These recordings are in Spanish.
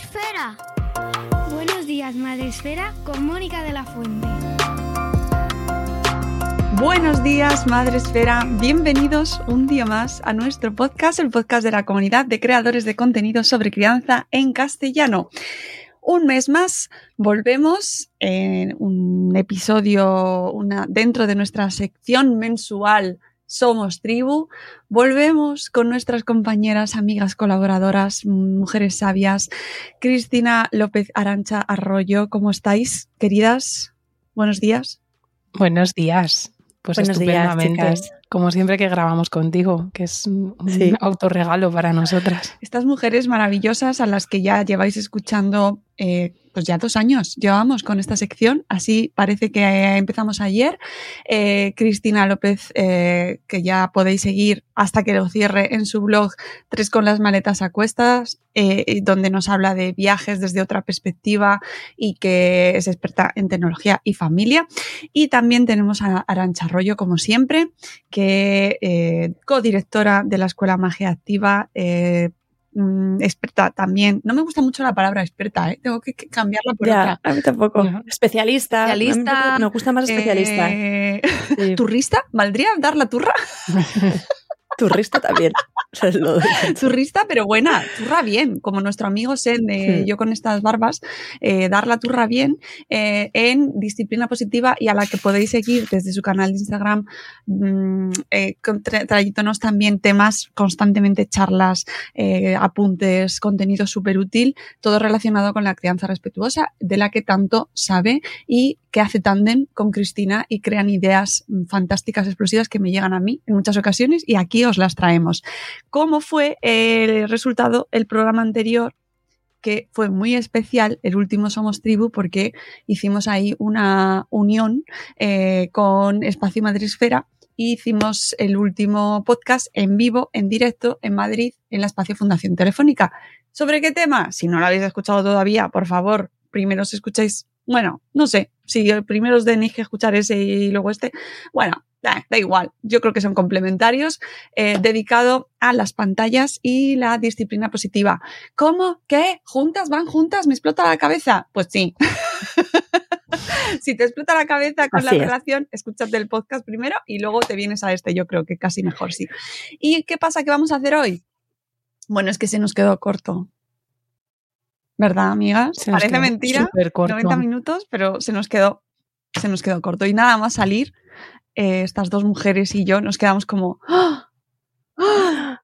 Esfera. Buenos días, Madre Esfera, con Mónica de la Fuente. Buenos días, Madre Esfera. Bienvenidos un día más a nuestro podcast, el podcast de la comunidad de creadores de contenido sobre crianza en castellano. Un mes más volvemos en un episodio una, dentro de nuestra sección mensual Somos Tribu. Volvemos con nuestras compañeras, amigas, colaboradoras, mujeres sabias. Cristina López Arancha Arroyo, ¿cómo estáis, queridas? Buenos días. Buenos días. Pues Buenos estupendamente. días, como siempre que grabamos contigo, que es un sí. autorregalo para nosotras. Estas mujeres maravillosas a las que ya lleváis escuchando eh, pues ya dos años llevamos con esta sección, así parece que empezamos ayer. Eh, Cristina López, eh, que ya podéis seguir hasta que lo cierre en su blog Tres con las maletas a cuestas, eh, donde nos habla de viajes desde otra perspectiva y que es experta en tecnología y familia. Y también tenemos a Arancha Arroyo, como siempre, que eh, codirectora de la Escuela Magia Activa, eh, mm, experta también. No me gusta mucho la palabra experta, ¿eh? tengo que, que cambiarla por ya, otra. A mí tampoco. Especialista. Especialista. Me gusta más especialista. Eh, sí. ¿Turrista? ¿Valdría dar la turra? Turrista también. turrista, pero buena, turra bien, como nuestro amigo Sen de sí. Yo con estas barbas, eh, dar la turra bien eh, en disciplina positiva y a la que podéis seguir desde su canal de Instagram, mmm, eh, trayéndonos también temas, constantemente charlas, apuntes, contenido súper útil, todo relacionado con la crianza respetuosa, de la que tanto sabe y que hace tándem con Cristina y crean ideas fantásticas, explosivas que me llegan a mí en muchas ocasiones y aquí os las traemos. ¿Cómo fue el resultado el programa anterior? que fue muy especial, el último Somos Tribu, porque hicimos ahí una unión eh, con Espacio Madresfera y hicimos el último podcast en vivo, en directo, en Madrid, en la Espacio Fundación Telefónica. ¿Sobre qué tema? Si no lo habéis escuchado todavía, por favor, primero os escucháis, bueno, no sé, si primero os tenéis que escuchar ese y luego este, bueno, da, da igual, yo creo que son complementarios, eh, dedicado a las pantallas y la disciplina positiva. ¿Cómo? ¿Qué? ¿Juntas? ¿Van juntas? ¿Me explota la cabeza? Pues sí. si te explota la cabeza con Así la es. relación, escúchate el podcast primero y luego te vienes a este, yo creo que casi mejor sí. ¿Y qué pasa que vamos a hacer hoy? Bueno, es que se nos quedó corto. ¿Verdad, amigas? Se nos Parece mentira, supercorto. 90 minutos, pero se nos quedó, se nos quedó corto. Y nada más salir, eh, estas dos mujeres y yo nos quedamos como, ¡Ah! ¡Ah!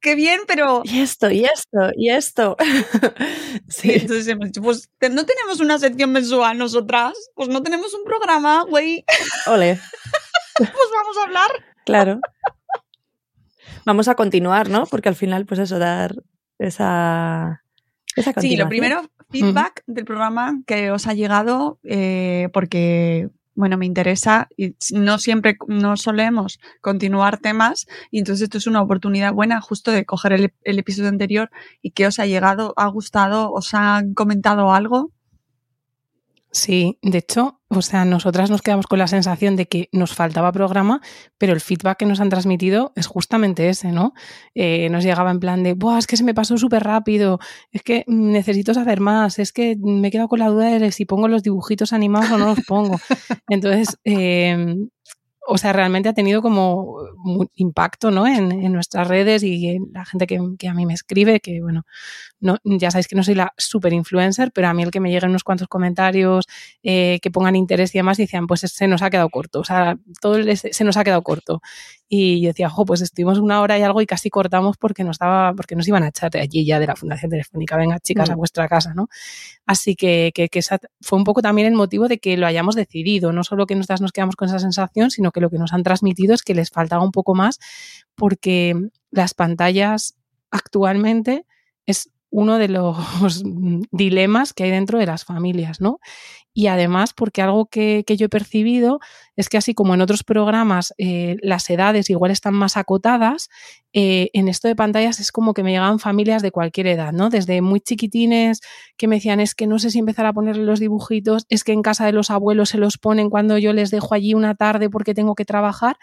¡Qué bien! Pero Y esto, y esto, y esto. Sí, entonces hemos dicho, pues no tenemos una sección mensual nosotras, pues no tenemos un programa, güey, Ole, pues vamos a hablar. claro. Vamos a continuar, ¿no? Porque al final, pues eso, dar esa. esa Sí, lo primero, feedback del programa que os ha llegado, eh, porque, bueno, me interesa y no siempre, no solemos continuar temas y entonces esto es una oportunidad buena justo de coger el, el episodio anterior y que os ha llegado, ha gustado, os han comentado algo. Sí, de hecho, o sea, nosotras nos quedamos con la sensación de que nos faltaba programa, pero el feedback que nos han transmitido es justamente ese, ¿no? Eh, nos llegaba en plan de, Buah, es que se me pasó súper rápido, es que necesito saber más, es que me he quedado con la duda de si pongo los dibujitos animados o no los pongo. Entonces, eh, o sea, realmente ha tenido como impacto ¿no? en, nuestras redes y en la gente que, que, a mí me escribe, que bueno, no, ya sabéis que no soy la super influencer, pero a mí el que me lleguen unos cuantos comentarios, eh, que pongan interés y demás, decían, pues se nos ha quedado corto, o sea, todo se nos ha quedado corto. Y yo decía, jo, pues estuvimos una hora y algo y casi cortamos porque nos daba, porque nos iban a echar de allí ya de la Fundación Telefónica, venga chicas mm. a vuestra casa, ¿no? Así que, que, que esa fue un poco también el motivo de que lo hayamos decidido, no solo que nosotras nos quedamos con esa sensación, sino que lo que nos han transmitido es que les faltaba un poco más porque las pantallas actualmente es uno de los dilemas que hay dentro de las familias, ¿no? Y además, porque algo que, que yo he percibido es que así como en otros programas eh, las edades igual están más acotadas, eh, en esto de pantallas es como que me llegaban familias de cualquier edad, ¿no? Desde muy chiquitines que me decían es que no sé si empezar a ponerle los dibujitos, es que en casa de los abuelos se los ponen cuando yo les dejo allí una tarde porque tengo que trabajar,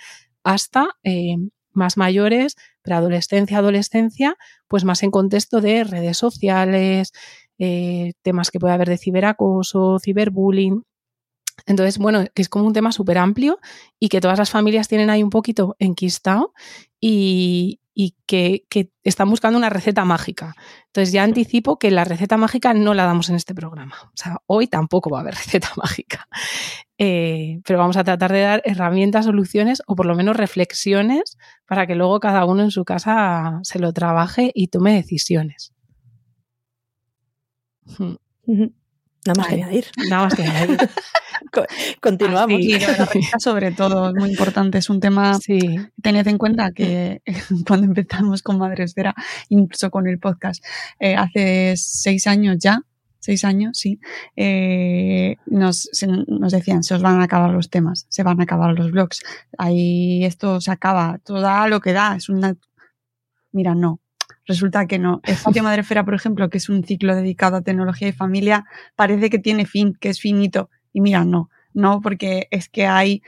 hasta eh, más mayores, preadolescencia, adolescencia, pues más en contexto de redes sociales, eh, temas que puede haber de ciberacoso, ciberbullying. Entonces, bueno, que es como un tema súper amplio y que todas las familias tienen ahí un poquito enquistado y, y que, que, están buscando una receta mágica. Entonces ya anticipo que la receta mágica no la damos en este programa. O sea, hoy tampoco va a haber receta mágica. Eh, pero vamos a tratar de dar herramientas, soluciones o por lo menos reflexiones para que luego cada uno en su casa se lo trabaje y tome decisiones. Hmm. Nada más que añadir. Nada más que añadir. Continuamos. Sí, sobre todo, es muy importante. Es un tema. Sí. Tened en cuenta que cuando empezamos con Madresfera, incluso con el podcast, eh, hace seis años ya, seis años, sí, eh, nos, se, nos decían, se os van a acabar los temas, se van a acabar los blogs, ahí esto se acaba, todo da lo que da, es una... Mira, no, resulta que no. Espacio Madrefera, por ejemplo, que es un ciclo dedicado a tecnología y familia, parece que tiene fin, que es finito, y mira, no, no, porque es que hay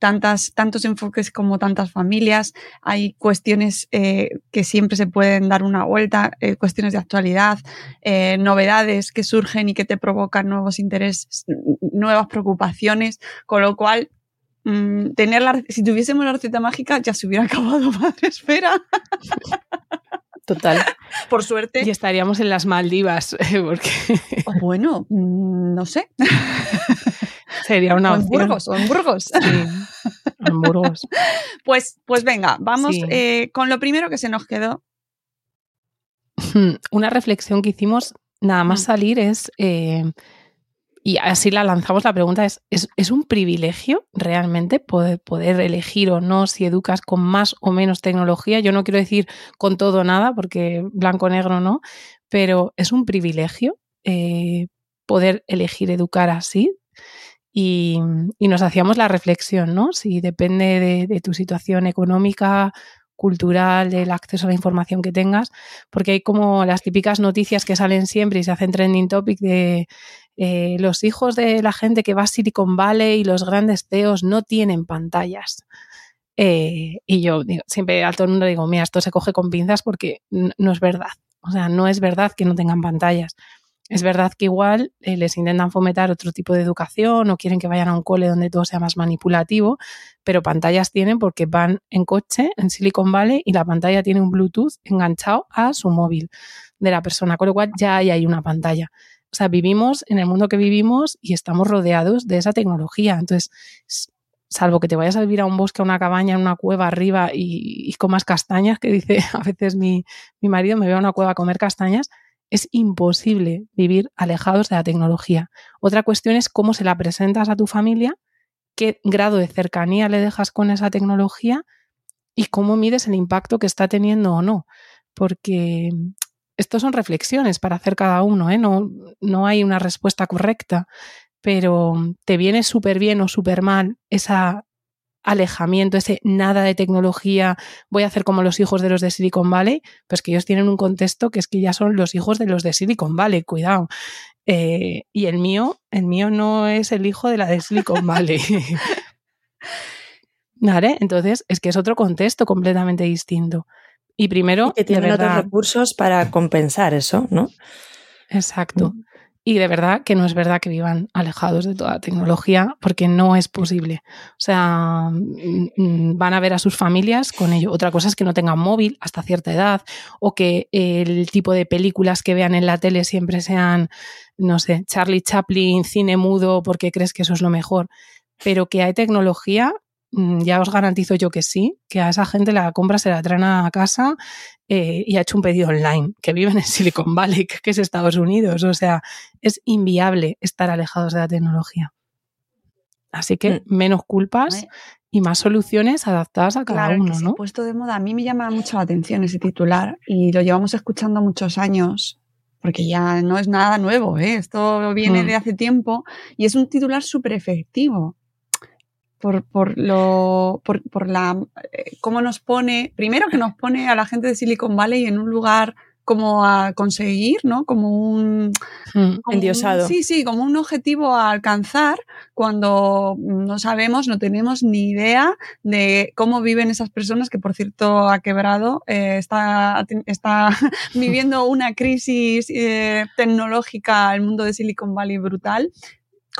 tantas, tantos enfoques como tantas familias, hay cuestiones eh, que siempre se pueden dar una vuelta, eh, cuestiones de actualidad, eh, novedades que surgen y que te provocan nuevos intereses, nuevas preocupaciones, con lo cual mmm, tener la, si tuviésemos la receta mágica ya se hubiera acabado Madre Esfera. Total. Por suerte. Y estaríamos en las Maldivas, porque... Oh, bueno, mm, no sé. Sería una o en Burgos, o en Burgos. Sí, en Burgos. Pues, pues venga, vamos Sí. eh, con lo primero que se nos quedó. Una reflexión que hicimos nada más Mm. salir es, eh, y así la lanzamos, la pregunta es, ¿es, es un privilegio realmente poder, poder elegir o no si educas con más o menos tecnología? Yo no quiero decir con todo nada, porque blanco-negro no, pero es un privilegio eh, poder elegir educar así. Y, y nos hacíamos la reflexión, ¿no? Si depende de, de tu situación económica, cultural, del acceso a la información que tengas, porque hay como las típicas noticias que salen siempre y se hacen trending topic de eh, los hijos de la gente que va a Silicon Valley y los grandes CEOs no tienen pantallas. Eh, y yo siempre a todo el mundo digo, mira, esto se coge con pinzas porque no es verdad. O sea, no es verdad que no tengan pantallas. Es verdad que igual eh, les intentan fomentar otro tipo de educación o quieren que vayan a un cole donde todo sea más manipulativo, pero pantallas tienen porque van en coche en Silicon Valley y la pantalla tiene un Bluetooth enganchado a su móvil de la persona, con lo cual ya hay ahí una pantalla. O sea, vivimos en el mundo que vivimos y estamos rodeados de esa tecnología. Entonces, salvo que te vayas a vivir a un bosque, a una cabaña, en una cueva arriba y, y comas castañas, que dice a veces mi, mi marido, me veo a una cueva a comer castañas, es imposible vivir alejados de la tecnología. Otra cuestión es cómo se la presentas a tu familia, qué grado de cercanía le dejas con esa tecnología y cómo mides el impacto que está teniendo o no. Porque estos son reflexiones para hacer cada uno, ¿eh? no, no hay una respuesta correcta, pero te viene súper bien o súper mal esa alejamiento, ese nada de tecnología, voy a hacer como los hijos de los de Silicon Valley, pues que ellos tienen un contexto que es que ya son los hijos de los de Silicon Valley, cuidado. Eh, y el mío, el mío no es el hijo de la de Silicon Valley. ¿Vale? Entonces, es que es otro contexto completamente distinto. Y primero, y que tienen verdad, otros recursos para compensar eso, ¿no? Exacto. Y de verdad que no es verdad que vivan alejados de toda la tecnología, porque no es posible. O sea, mm, van a ver a sus familias con ello. Otra cosa es que no tengan móvil hasta cierta edad, o que el tipo de películas que vean en la tele siempre sean, no sé, Charlie Chaplin, cine mudo, porque crees que eso es lo mejor. Pero que hay tecnología, mm, ya os garantizo yo que sí, que a esa gente la compra se la traen a casa eh, y ha hecho un pedido online, que viven en Silicon Valley, que es Estados Unidos. O sea, es inviable estar alejados de la tecnología. Así que menos culpas y más soluciones adaptadas a cada Claro, uno, que se ¿no? ha puesto de moda. A mí me llama mucho la atención ese titular y lo llevamos escuchando muchos años porque ya no es nada nuevo, ¿eh? esto viene Mm. de hace tiempo y es un titular súper efectivo. Por, por lo por, por la eh, cómo nos pone primero que nos pone a la gente de Silicon Valley en un lugar como a conseguir no como un Mm. un- Endiosado. sí, sí, como un objetivo a alcanzar cuando no sabemos, no tenemos ni idea de cómo viven esas personas que, por cierto, ha quebrado, eh, está, está viviendo una crisis eh, tecnológica el mundo de Silicon Valley brutal.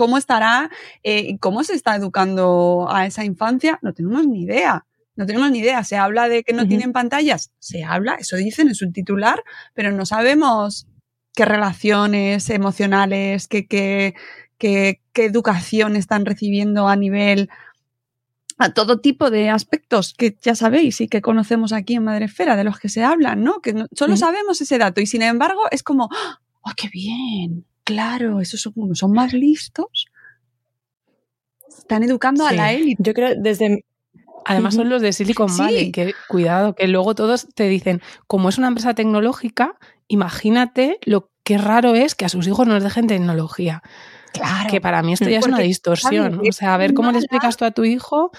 ¿Cómo estará eh, cómo se está educando a esa infancia? No tenemos ni idea. No tenemos ni idea. Se habla de que no tienen pantallas. Se habla, eso dicen, es un titular, pero no sabemos qué relaciones emocionales, qué, qué, qué, qué educación están recibiendo a nivel a todo tipo de aspectos que ya sabéis y que conocemos aquí en Madrefera, de los que se hablan, ¿no? Que no- solo sabemos ese dato y sin embargo es como, ¡oh, qué bien! Claro, esos son, son más listos. Están educando a Sí. la élite. Yo creo desde Además son los de Silicon Sí. Valley, que cuidado, que luego todos te dicen, como es una empresa tecnológica, imagínate lo que raro es que a sus hijos no les dejen tecnología. Claro. Que para mí esto ya es una distorsión. O sea, a ver cómo le explicas tú a tu hijo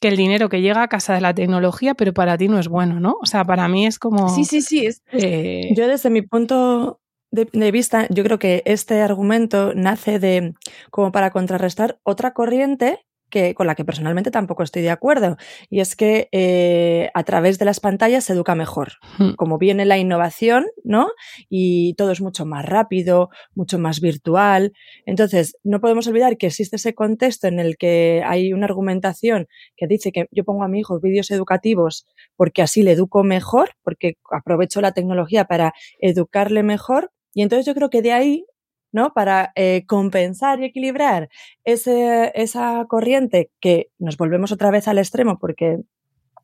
que el dinero que llega a casa de la tecnología, pero para ti no es bueno, ¿no? O sea, para mí es como... Sí, sí, sí. Es, es- eh, Yo desde mi punto de, de vista, yo creo que este argumento nace de como para contrarrestar otra corriente que, con la que personalmente tampoco estoy de acuerdo. Y es que eh, a través de las pantallas se educa mejor. hmm, Como viene la innovación, ¿no? Y todo es mucho más rápido, mucho más virtual. Entonces, no podemos olvidar que existe ese contexto en el que hay una argumentación que dice que yo pongo a mi hijo vídeos educativos porque así le educo mejor, porque aprovecho la tecnología para educarle mejor. Y entonces yo creo que de ahí, ¿no? Para eh, compensar y equilibrar ese, esa corriente que nos volvemos otra vez al extremo porque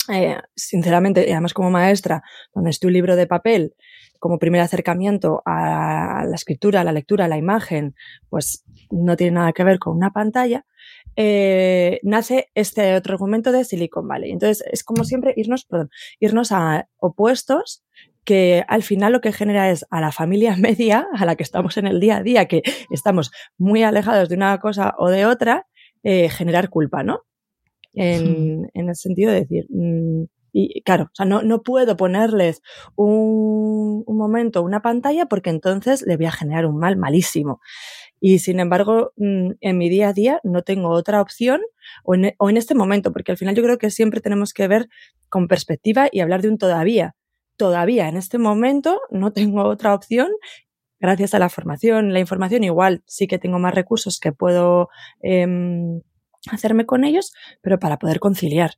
eh, sinceramente, además como maestra, donde estoy un libro de papel, como primer acercamiento a la escritura, a la lectura, a la imagen, pues no tiene nada que ver con una pantalla, eh, nace este otro argumento de Silicon Valley. Entonces, es como siempre irnos, irnos a opuestos que al final lo que genera es a la familia media, a la que estamos en el día a día, que estamos muy alejados de una cosa o de otra, eh, generar culpa, ¿no? En, en el sentido de decir, mm, y claro, o sea, no, no puedo ponerles un, un momento, una pantalla, porque entonces le voy a generar un mal malísimo. Y sin embargo, mm, en mi día a día no tengo otra opción o en, o en este momento, porque al final yo creo que siempre tenemos que ver con perspectiva y hablar de un todavía. Todavía en este momento no tengo otra opción. Gracias a la formación, la información, igual sí que tengo más recursos que puedo em, hacerme con ellos, pero para poder conciliar.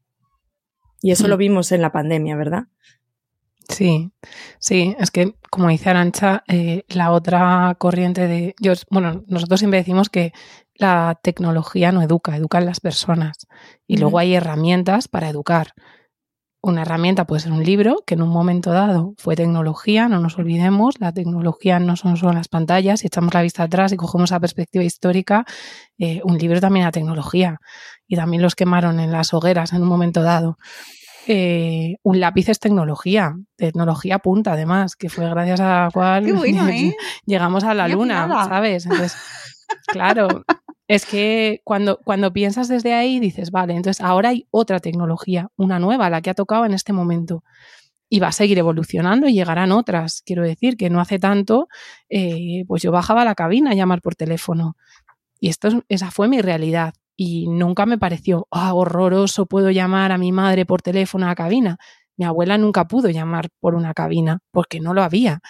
Y eso Mm. lo vimos en la pandemia, ¿verdad? Sí, sí, es que como dice Arancha, eh, la otra corriente de... Yo, bueno, nosotros siempre decimos que la tecnología no educa, educan las personas. Y luego Ujú. hay herramientas para educar. Una herramienta puede ser un libro, que en un momento dado fue tecnología, no nos olvidemos, la tecnología no son solo las pantallas, si echamos la vista atrás y cogemos la perspectiva histórica, eh, un libro también era tecnología y también los quemaron en las hogueras en un momento dado. Eh, un lápiz es tecnología, tecnología punta además, que fue gracias a la cual bueno, ¿eh? llegamos a la luna. ¿sabes? Entonces, claro, es que cuando, cuando piensas desde ahí dices, vale, entonces ahora hay otra tecnología, una nueva, la que ha tocado en este momento. y va a seguir evolucionando y llegarán otras. Quiero decir que no hace tanto, eh, pues yo bajaba a la cabina a llamar por teléfono. Y esto, esa fue mi realidad. Y nunca me pareció ah, horroroso, puedo llamar a mi madre por teléfono a la cabina. Mi abuela nunca pudo llamar por una cabina porque no lo había.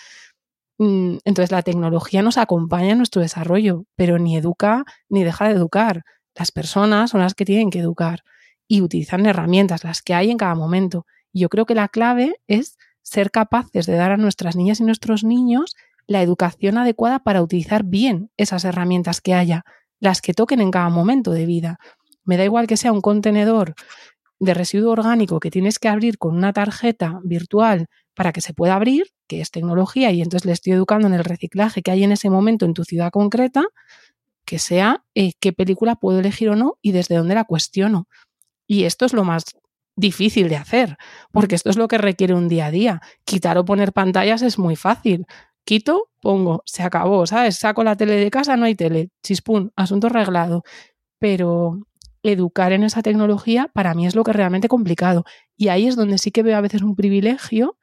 Mm, entonces la tecnología nos acompaña en nuestro desarrollo, pero ni educa ni deja de educar. Las personas son las que tienen que educar y utilizan herramientas, las que hay en cada momento. Yo creo que la clave es ser capaces de dar a nuestras niñas y nuestros niños la educación adecuada para utilizar bien esas herramientas que haya, las que toquen en cada momento de vida. Me da igual que sea un contenedor de residuo orgánico que tienes que abrir con una tarjeta virtual para que se pueda abrir, que es tecnología, y entonces le estoy educando en el reciclaje que hay en ese momento en tu ciudad concreta, que sea eh, qué película puedo elegir o no y desde dónde la cuestiono. Y esto es lo más difícil de hacer, porque esto es lo que requiere un día a día. Quitar o poner pantallas es muy fácil. Quito, pongo, se acabó, ¿sabes? Saco la tele de casa, no hay tele. Chispún, asunto arreglado. Pero educar en esa tecnología para mí es lo que es realmente complicado. Y ahí es donde sí que veo a veces un privilegio,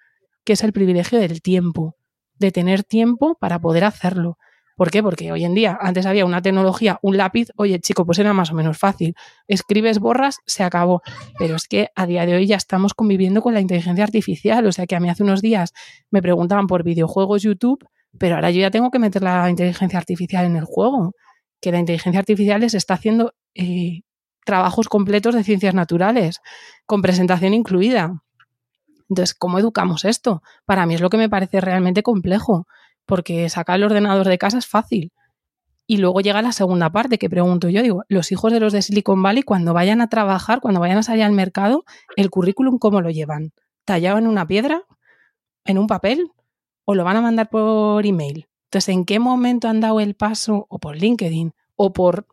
que es el privilegio del tiempo, de tener tiempo para poder hacerlo. ¿Por qué? Porque hoy en día, antes había una tecnología, un lápiz, oye chico, pues era más o menos fácil. Escribes, borras, se acabó. Pero es que a día de hoy ya estamos conviviendo con la inteligencia artificial. O sea que a mí hace unos días me preguntaban por videojuegos YouTube, pero ahora yo ya tengo que meter la inteligencia artificial en el juego. Que la inteligencia artificial les está haciendo eh, trabajos completos de ciencias naturales, con presentación incluida. Entonces, ¿cómo educamos esto? Para mí es lo que me parece realmente complejo porque sacar el ordenador de casa es fácil. Y luego llega la segunda parte que pregunto yo, digo, los hijos de los de Silicon Valley cuando vayan a trabajar, cuando vayan a salir al mercado, el currículum cómo lo llevan? ¿Tallado en una piedra? ¿En un papel? ¿O lo van a mandar por email? Entonces, ¿en qué momento han dado el paso? O por LinkedIn, o por,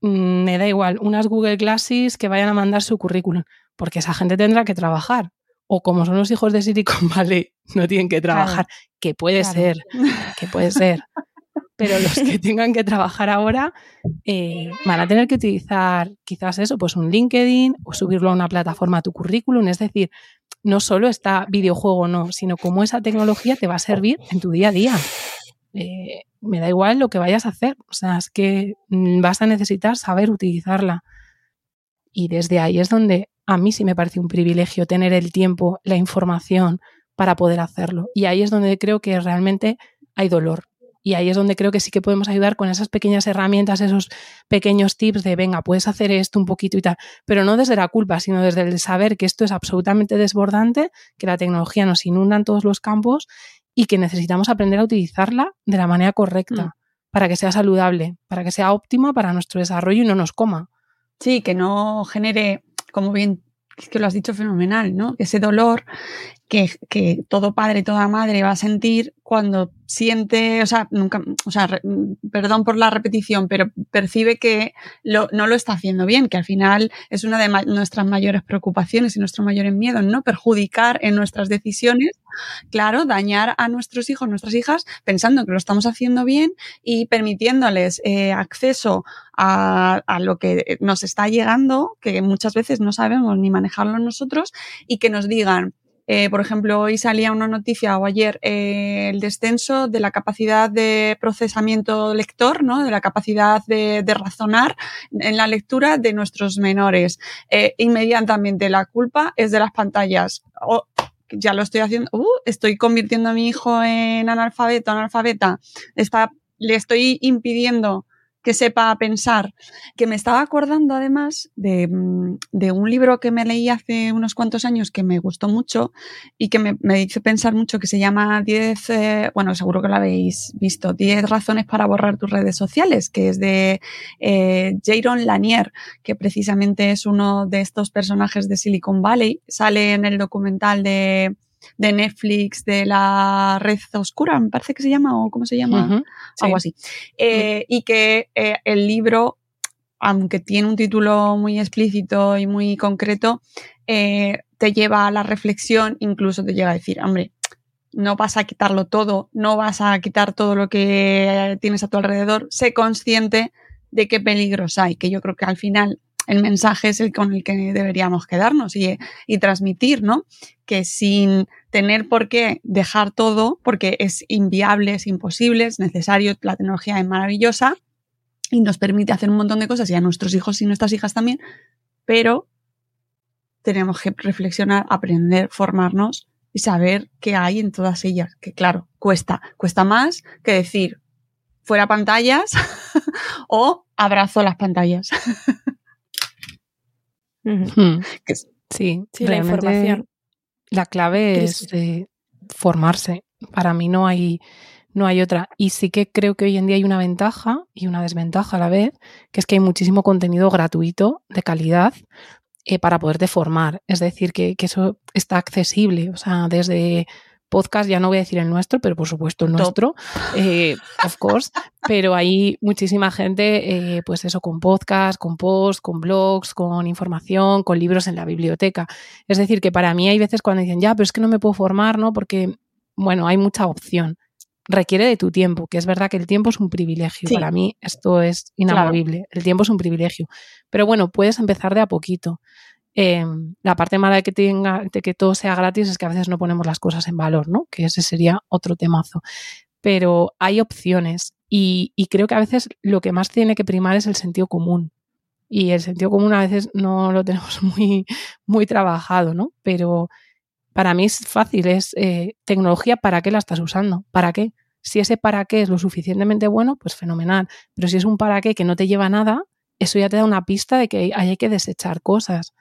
mm, me da igual, unas Google Glasses que vayan a mandar su currículum, porque esa gente tendrá que trabajar o como son los hijos de Silicon Valley, no tienen que trabajar, que puede ser, que puede ser. Pero los que tengan que trabajar ahora eh, van a tener que utilizar quizás eso, pues un LinkedIn o subirlo a una plataforma a tu currículum. Es decir, no solo está videojuego no, sino cómo esa tecnología te va a servir en tu día a día. Eh, me da igual lo que vayas a hacer, o sea, es que mm, vas a necesitar saber utilizarla. Y desde ahí es donde a mí sí me parece un privilegio tener el tiempo, la información para poder hacerlo. Y ahí es donde creo que realmente hay dolor. Y ahí es donde creo que sí que podemos ayudar con esas pequeñas herramientas, esos pequeños tips de, venga, puedes hacer esto un poquito y tal, pero no desde la culpa, sino desde el saber que esto es absolutamente desbordante, que la tecnología nos inunda en todos los campos y que necesitamos aprender a utilizarla de la manera correcta mm. para que sea saludable, para que sea óptima para nuestro desarrollo y no nos coma. Sí, que no genere como bien es que lo has dicho fenomenal, ¿no? Ese dolor que, que, todo padre, toda madre va a sentir cuando siente, o sea, nunca, o sea, perdón por la repetición, pero percibe que no lo está haciendo bien, que al final es una de nuestras mayores preocupaciones y nuestros mayores miedos, ¿no? Perjudicar en nuestras decisiones, claro, dañar a nuestros hijos, nuestras hijas, pensando que lo estamos haciendo bien y permitiéndoles eh, acceso a lo que nos está llegando, que muchas veces no sabemos ni manejarlo nosotros, y que nos digan, eh, por ejemplo, hoy salía una noticia o ayer eh, el descenso de la capacidad de procesamiento lector, ¿no? de la capacidad de, razonar en la lectura de nuestros menores. Eh, inmediatamente la culpa es de las pantallas. ya lo estoy haciendo, uh, estoy convirtiendo a mi hijo en analfabeto, analfabeta, está, le estoy impidiendo que sepa pensar, que me estaba acordando además de, mm, de, un libro que me leí hace unos cuantos años que me gustó mucho y que me, me hizo pensar mucho, que se llama 10, eh, bueno, seguro que lo habéis visto, 10 razones para borrar tus redes sociales, que es de eh, Jaron Lanier, que precisamente es uno de estos personajes de Silicon Valley, sale en el documental de de Netflix de la red oscura, me parece que se llama, o cómo se llama, algo así. Eh, y que eh, el libro, aunque tiene un título muy explícito y muy concreto, eh, te lleva a la reflexión, incluso te llega a decir, hombre, no vas a quitarlo todo, no vas a quitar todo lo que tienes a tu alrededor, sé consciente de qué peligros hay, que yo creo que al final el mensaje es el con el que deberíamos quedarnos y, y transmitir, ¿no? Que sin tener por qué dejar todo, porque es inviable, es imposible, es necesario, la tecnología es maravillosa y nos permite hacer un montón de cosas y a nuestros hijos y nuestras hijas también, pero tenemos que reflexionar, aprender, formarnos y saber qué hay en todas ellas, que claro, cuesta, cuesta más que decir fuera pantallas o abrazo las pantallas. Hmm. sí, la información. La clave es formarse. Para mí no hay, no hay otra. Y sí que creo que hoy en día hay una ventaja y una desventaja a la vez, que es que hay muchísimo contenido gratuito de calidad eh, para poderte formar. Es decir, que, eso está accesible. O sea, desde podcast, ya no voy a decir el nuestro, pero por supuesto el nuestro, eh, of course, pero hay muchísima gente, eh, pues eso, con podcast, con posts, con blogs, con información, con libros en la biblioteca. Es decir, que para mí hay veces cuando dicen, ya, pero es que no me puedo formar, ¿no? Porque, bueno, hay mucha opción. Requiere de tu tiempo, que es verdad que el tiempo es un privilegio. Para mí esto es inamovible. El tiempo es un privilegio. Pero bueno, puedes empezar de a poquito. Em, la parte mala de que, tenga, de que todo sea gratis es que a veces no ponemos las cosas en valor, ¿no? Que ese sería otro temazo. Pero hay opciones y, creo que a veces lo que más tiene que primar es el sentido común. Y el sentido común a veces no lo tenemos muy, muy trabajado, ¿no? Pero para mí es fácil, es eh, tecnología, ¿para qué la estás usando? ¿Para qué? Si ese para qué es lo suficientemente bueno, pues fenomenal. Pero si es un para qué que no te lleva a nada, eso ya te da una pista de que hay que desechar cosas.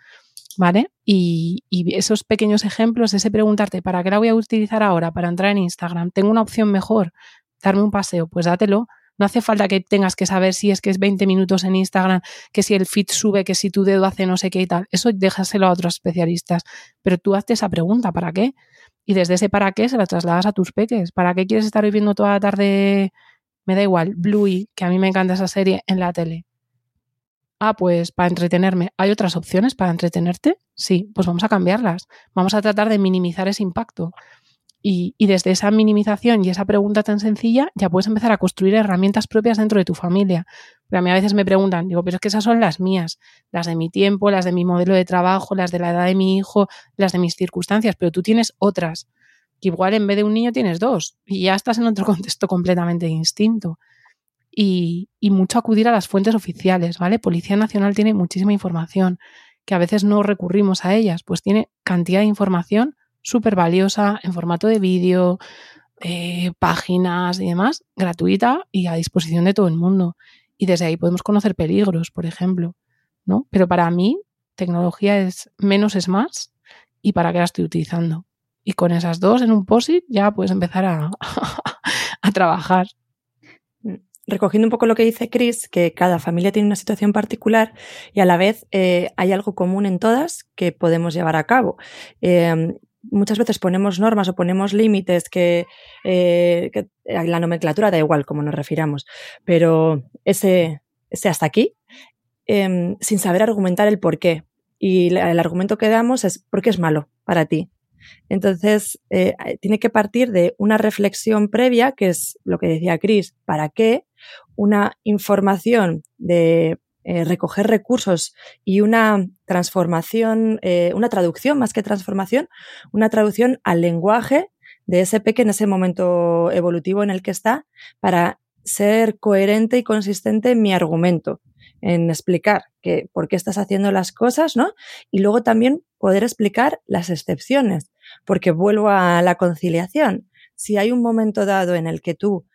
¿Vale? Y, esos pequeños ejemplos, ese preguntarte, ¿para qué la voy a utilizar ahora? Para entrar en Instagram. ¿Tengo una opción mejor? Darme un paseo, pues dátelo. No hace falta que tengas que saber si es que es 20 minutos en Instagram, que si el feed sube, que si tu dedo hace no sé qué y tal. Eso déjaselo a otros especialistas. Pero tú hazte esa pregunta, ¿para qué? Y desde ese para qué se la trasladas a tus peques. ¿Para qué quieres estar viviendo toda la tarde? Me da igual, Bluey, que a mí me encanta esa serie, en la tele. Ah, pues para entretenerme. ¿Hay otras opciones para entretenerte? Sí, pues vamos a cambiarlas. Vamos a tratar de minimizar ese impacto. Y, desde esa minimización y esa pregunta tan sencilla, ya puedes empezar a construir herramientas propias dentro de tu familia. Pero a mí a veces me preguntan, digo, pero es que esas son las mías, las de mi tiempo, las de mi modelo de trabajo, las de la edad de mi hijo, las de mis circunstancias, pero tú tienes otras. Igual en vez de un niño tienes dos y ya estás en otro contexto completamente distinto y, mucho acudir a las fuentes oficiales, ¿vale? Policía Nacional tiene muchísima información, que a veces no recurrimos a ellas, pues tiene cantidad de información súper valiosa en formato de vídeo, eh, páginas y demás, gratuita y a disposición de todo el mundo. Y desde ahí podemos conocer peligros, por ejemplo, ¿no? Pero para mí, tecnología es menos es más y para qué la estoy utilizando. Y con esas dos en un POSIT ya puedes empezar a, a trabajar recogiendo un poco lo que dice Chris, que cada familia tiene una situación particular y a la vez eh, hay algo común en todas que podemos llevar a cabo. Em, muchas veces ponemos normas o ponemos límites que, eh, la nomenclatura da igual como nos refiramos, pero ese, ese hasta aquí, em, sin saber argumentar el por qué. Y el argumento que damos es por qué es malo para ti. Entonces, eh, tiene que partir de una reflexión previa, que es lo que decía Chris, ¿para qué? Una información de eh, recoger recursos y una transformación, eh, una traducción más que transformación, una traducción al lenguaje de ese peque en ese momento evolutivo en el que está para ser coherente y consistente en mi argumento en explicar que, por qué estás haciendo las cosas, ¿no? Y luego también poder explicar las excepciones, porque vuelvo a la conciliación. Si hay un momento dado en el que tú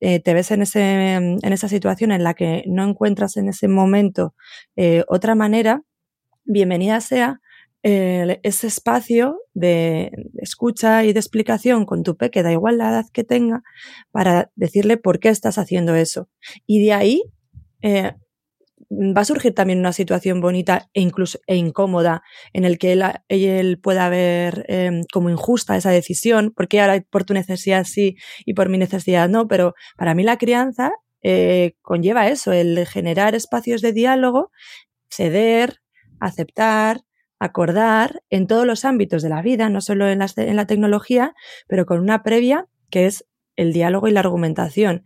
eh, te ves en, ese, en esa situación en la que no encuentras en ese momento eh, otra manera, bienvenida sea eh, ese espacio de escucha y de explicación con tu peque, da igual la edad que tenga, para decirle por qué estás haciendo eso. Y de ahí va a surgir también una situación bonita e incluso e incómoda en el que él, pueda ver em, como injusta esa decisión, porque ahora por tu necesidad sí y por mi necesidad no, pero para mí la crianza eh, conlleva eso, el generar espacios de diálogo, ceder, aceptar, acordar en todos los ámbitos de la vida, no solo en en la tecnología, pero con una previa que es el diálogo y la argumentación.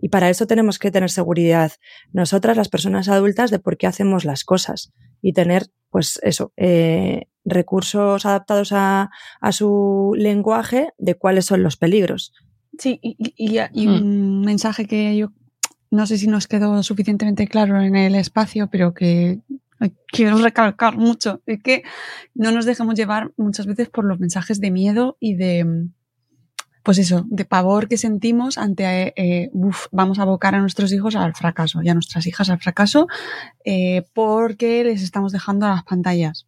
Y para eso tenemos que tener seguridad nosotras, las personas adultas, de por qué hacemos las cosas. y tener, pues eso, eh, recursos adaptados a, a, su lenguaje de cuáles son los peligros. Sí, y, y, y un mensaje que yo no sé si nos quedó suficientemente claro en el espacio, pero que quiero recalcar mucho, es que no nos dejemos llevar muchas veces por los mensajes de miedo y de, pues eso, de pavor que sentimos ante, eh, uf, vamos a abocar a nuestros hijos al fracaso y a nuestras hijas al fracaso eh, porque les estamos dejando a las pantallas.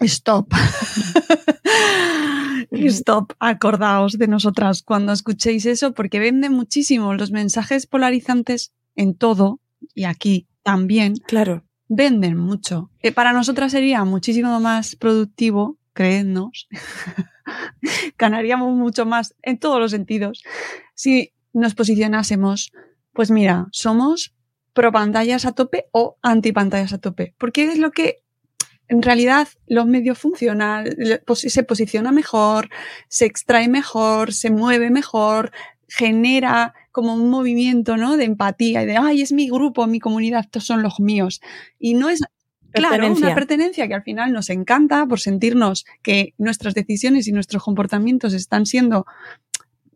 Stop. Stop, acordaos de nosotras cuando escuchéis eso, porque vende muchísimo los mensajes polarizantes en todo y aquí también. Claro venden mucho. Eh, para nosotras sería muchísimo más productivo, creednos, ganaríamos mucho más en todos los sentidos si nos posicionásemos, pues mira, somos pro pantallas a tope o anti pantallas a tope, porque es lo que en realidad los medios funcionan, se posiciona mejor, se extrae mejor, se mueve mejor, genera como un movimiento, ¿no? De empatía y de, ay, es mi grupo, mi comunidad, estos son los míos. Y no es, claro, una pertenencia que al final nos encanta por sentirnos que nuestras decisiones y nuestros comportamientos están siendo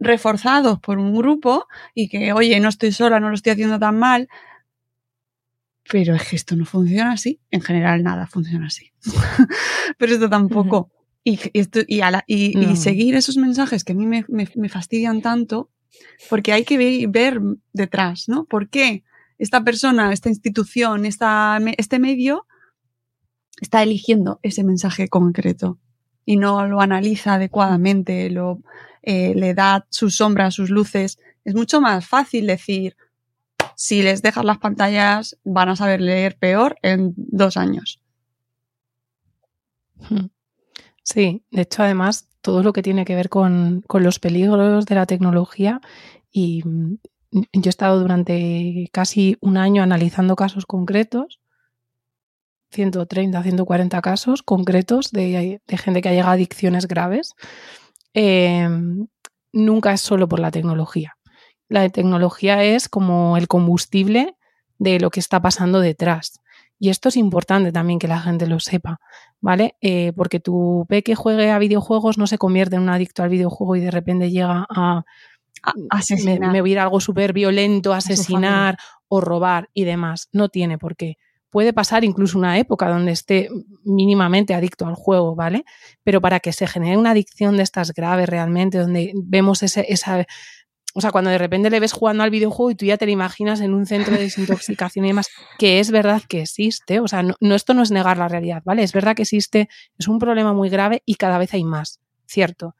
reforzados por un grupo y que, oye, no estoy sola, no lo estoy haciendo tan mal. Pero es que esto no funciona así. En general, nada funciona así. Pero esto tampoco. Y, esto, y, y, seguir esos mensajes que a mí me, me fastidian tanto, porque hay que ver, detrás, ¿no? ¿Por qué esta persona, esta institución, esta, este medio está eligiendo ese mensaje concreto y no lo analiza adecuadamente, lo, eh, le da sus sombras, sus luces? Es mucho más fácil decir, si les dejas las pantallas van a saber leer peor en dos años. Hmm. Sí, de hecho además todo lo que tiene que ver con, los peligros de la tecnología y mm, yo he estado durante casi un año analizando casos concretos, 130, 140 casos concretos de, gente que ha llegado a adicciones graves. Em, nunca es solo por la tecnología. La tecnología es como el combustible de lo que está pasando detrás. Y esto es importante también que la gente lo sepa, ¿vale? Eh, porque tu que juegue a videojuegos no se convierte en un adicto al videojuego y de repente llega a, asesinar. Me, me voy a ir algo súper violento, asesinar o robar y demás. No tiene por qué. Puede pasar incluso una época donde esté mínimamente adicto al juego, ¿vale? Pero para que se genere una adicción de estas graves realmente, donde vemos ese, esa o sea, cuando de repente le ves jugando al videojuego y tú ya te lo imaginas en un centro de desintoxicación y demás, que es verdad que existe, o sea, no, esto no es negar la realidad, ¿vale? Es verdad que existe, es un problema muy grave y cada vez hay más, cierto.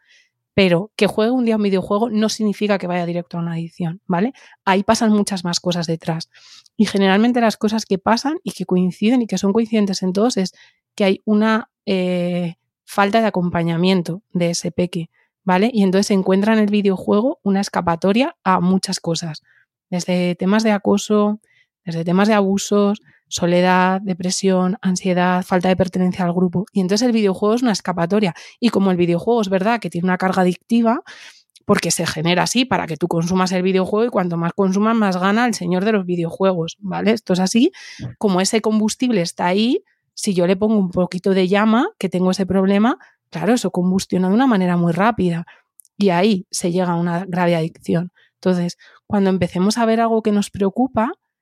Pero que juegue un día un videojuego no significa que vaya directo a una adicción, ¿vale? Ahí pasan muchas más cosas detrás. Y generalmente las cosas que pasan y que coinciden y que son coincidentes en todos es que hay una eh, falta de acompañamiento de ese peque ¿vale? Y entonces se encuentra en el videojuego una escapatoria a muchas cosas, desde temas de acoso, desde temas de abusos, soledad, depresión, ansiedad, falta de pertenencia al grupo. Y entonces el videojuego es una escapatoria. Y como el videojuego es verdad que tiene una carga adictiva, porque se genera así para que tú consumas el videojuego y cuanto más consumas, más gana el señor de los videojuegos, ¿vale? Esto es así, como ese combustible está ahí, si yo le pongo un poquito de llama, que tengo ese problema, claro, eso combustiona de una manera muy rápida y ahí se llega a una grave adicción. Entonces, cuando empecemos a ver algo que nos preocupa,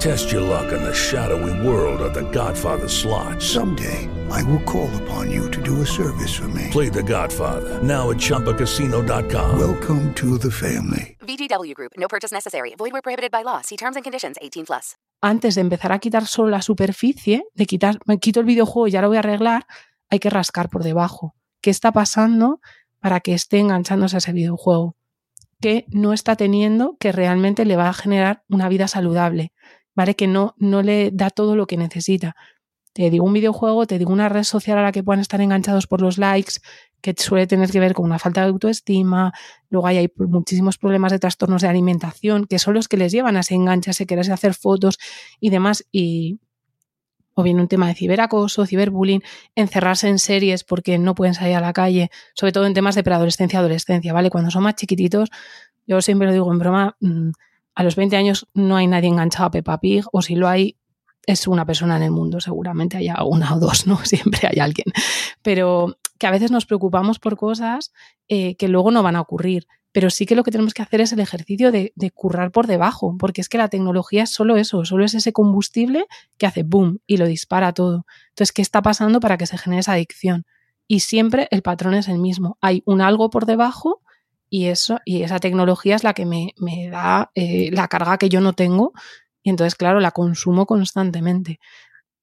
Test your luck in the shadowy world of The Godfather slot. Someday. I will call upon you to do a service for me. Play the Godfather. Now at ChumbaCasino.com. Welcome to the family. VGW Group. No purchase necessary. Void where prohibited by law. See terms and conditions. 18 plus. Antes de empezar a quitar solo la superficie, de quitar, me quito el videojuego y ya lo voy a arreglar, hay que rascar por debajo. ¿Qué está pasando para que esté enganchándose a ese videojuego? Que no está teniendo, que realmente le va a generar una vida saludable, ¿vale? Que no, no le da todo lo que necesita. Te digo un videojuego, te digo una red social a la que puedan estar enganchados por los likes, que suele tener que ver con una falta de autoestima, luego hay, hay muchísimos problemas de trastornos de alimentación, que son los que les llevan a ese enganche, a ese quererse hacer fotos y demás, y o bien un tema de ciberacoso, ciberbullying, encerrarse en series porque no pueden salir a la calle, sobre todo en temas de preadolescencia, adolescencia, ¿vale? Cuando son más chiquititos, yo siempre lo digo en broma, mm, a los 20 años no hay nadie enganchado a Peppa Pig, o si lo hay, es una persona en el mundo, seguramente haya una o dos, ¿no? Siempre hay alguien. Pero que a veces nos preocupamos por cosas eh, que luego no van a ocurrir. Pero sí que lo que tenemos que hacer es el ejercicio de, de, currar por debajo, porque es que la tecnología es solo eso, solo es ese combustible que hace boom y lo dispara todo. Entonces, ¿qué está pasando para que se genere esa adicción? Y siempre el patrón es el mismo. Hay un algo por debajo y eso, y esa tecnología es la que me, me da eh, la carga que yo no tengo y entonces, claro, la consumo constantemente.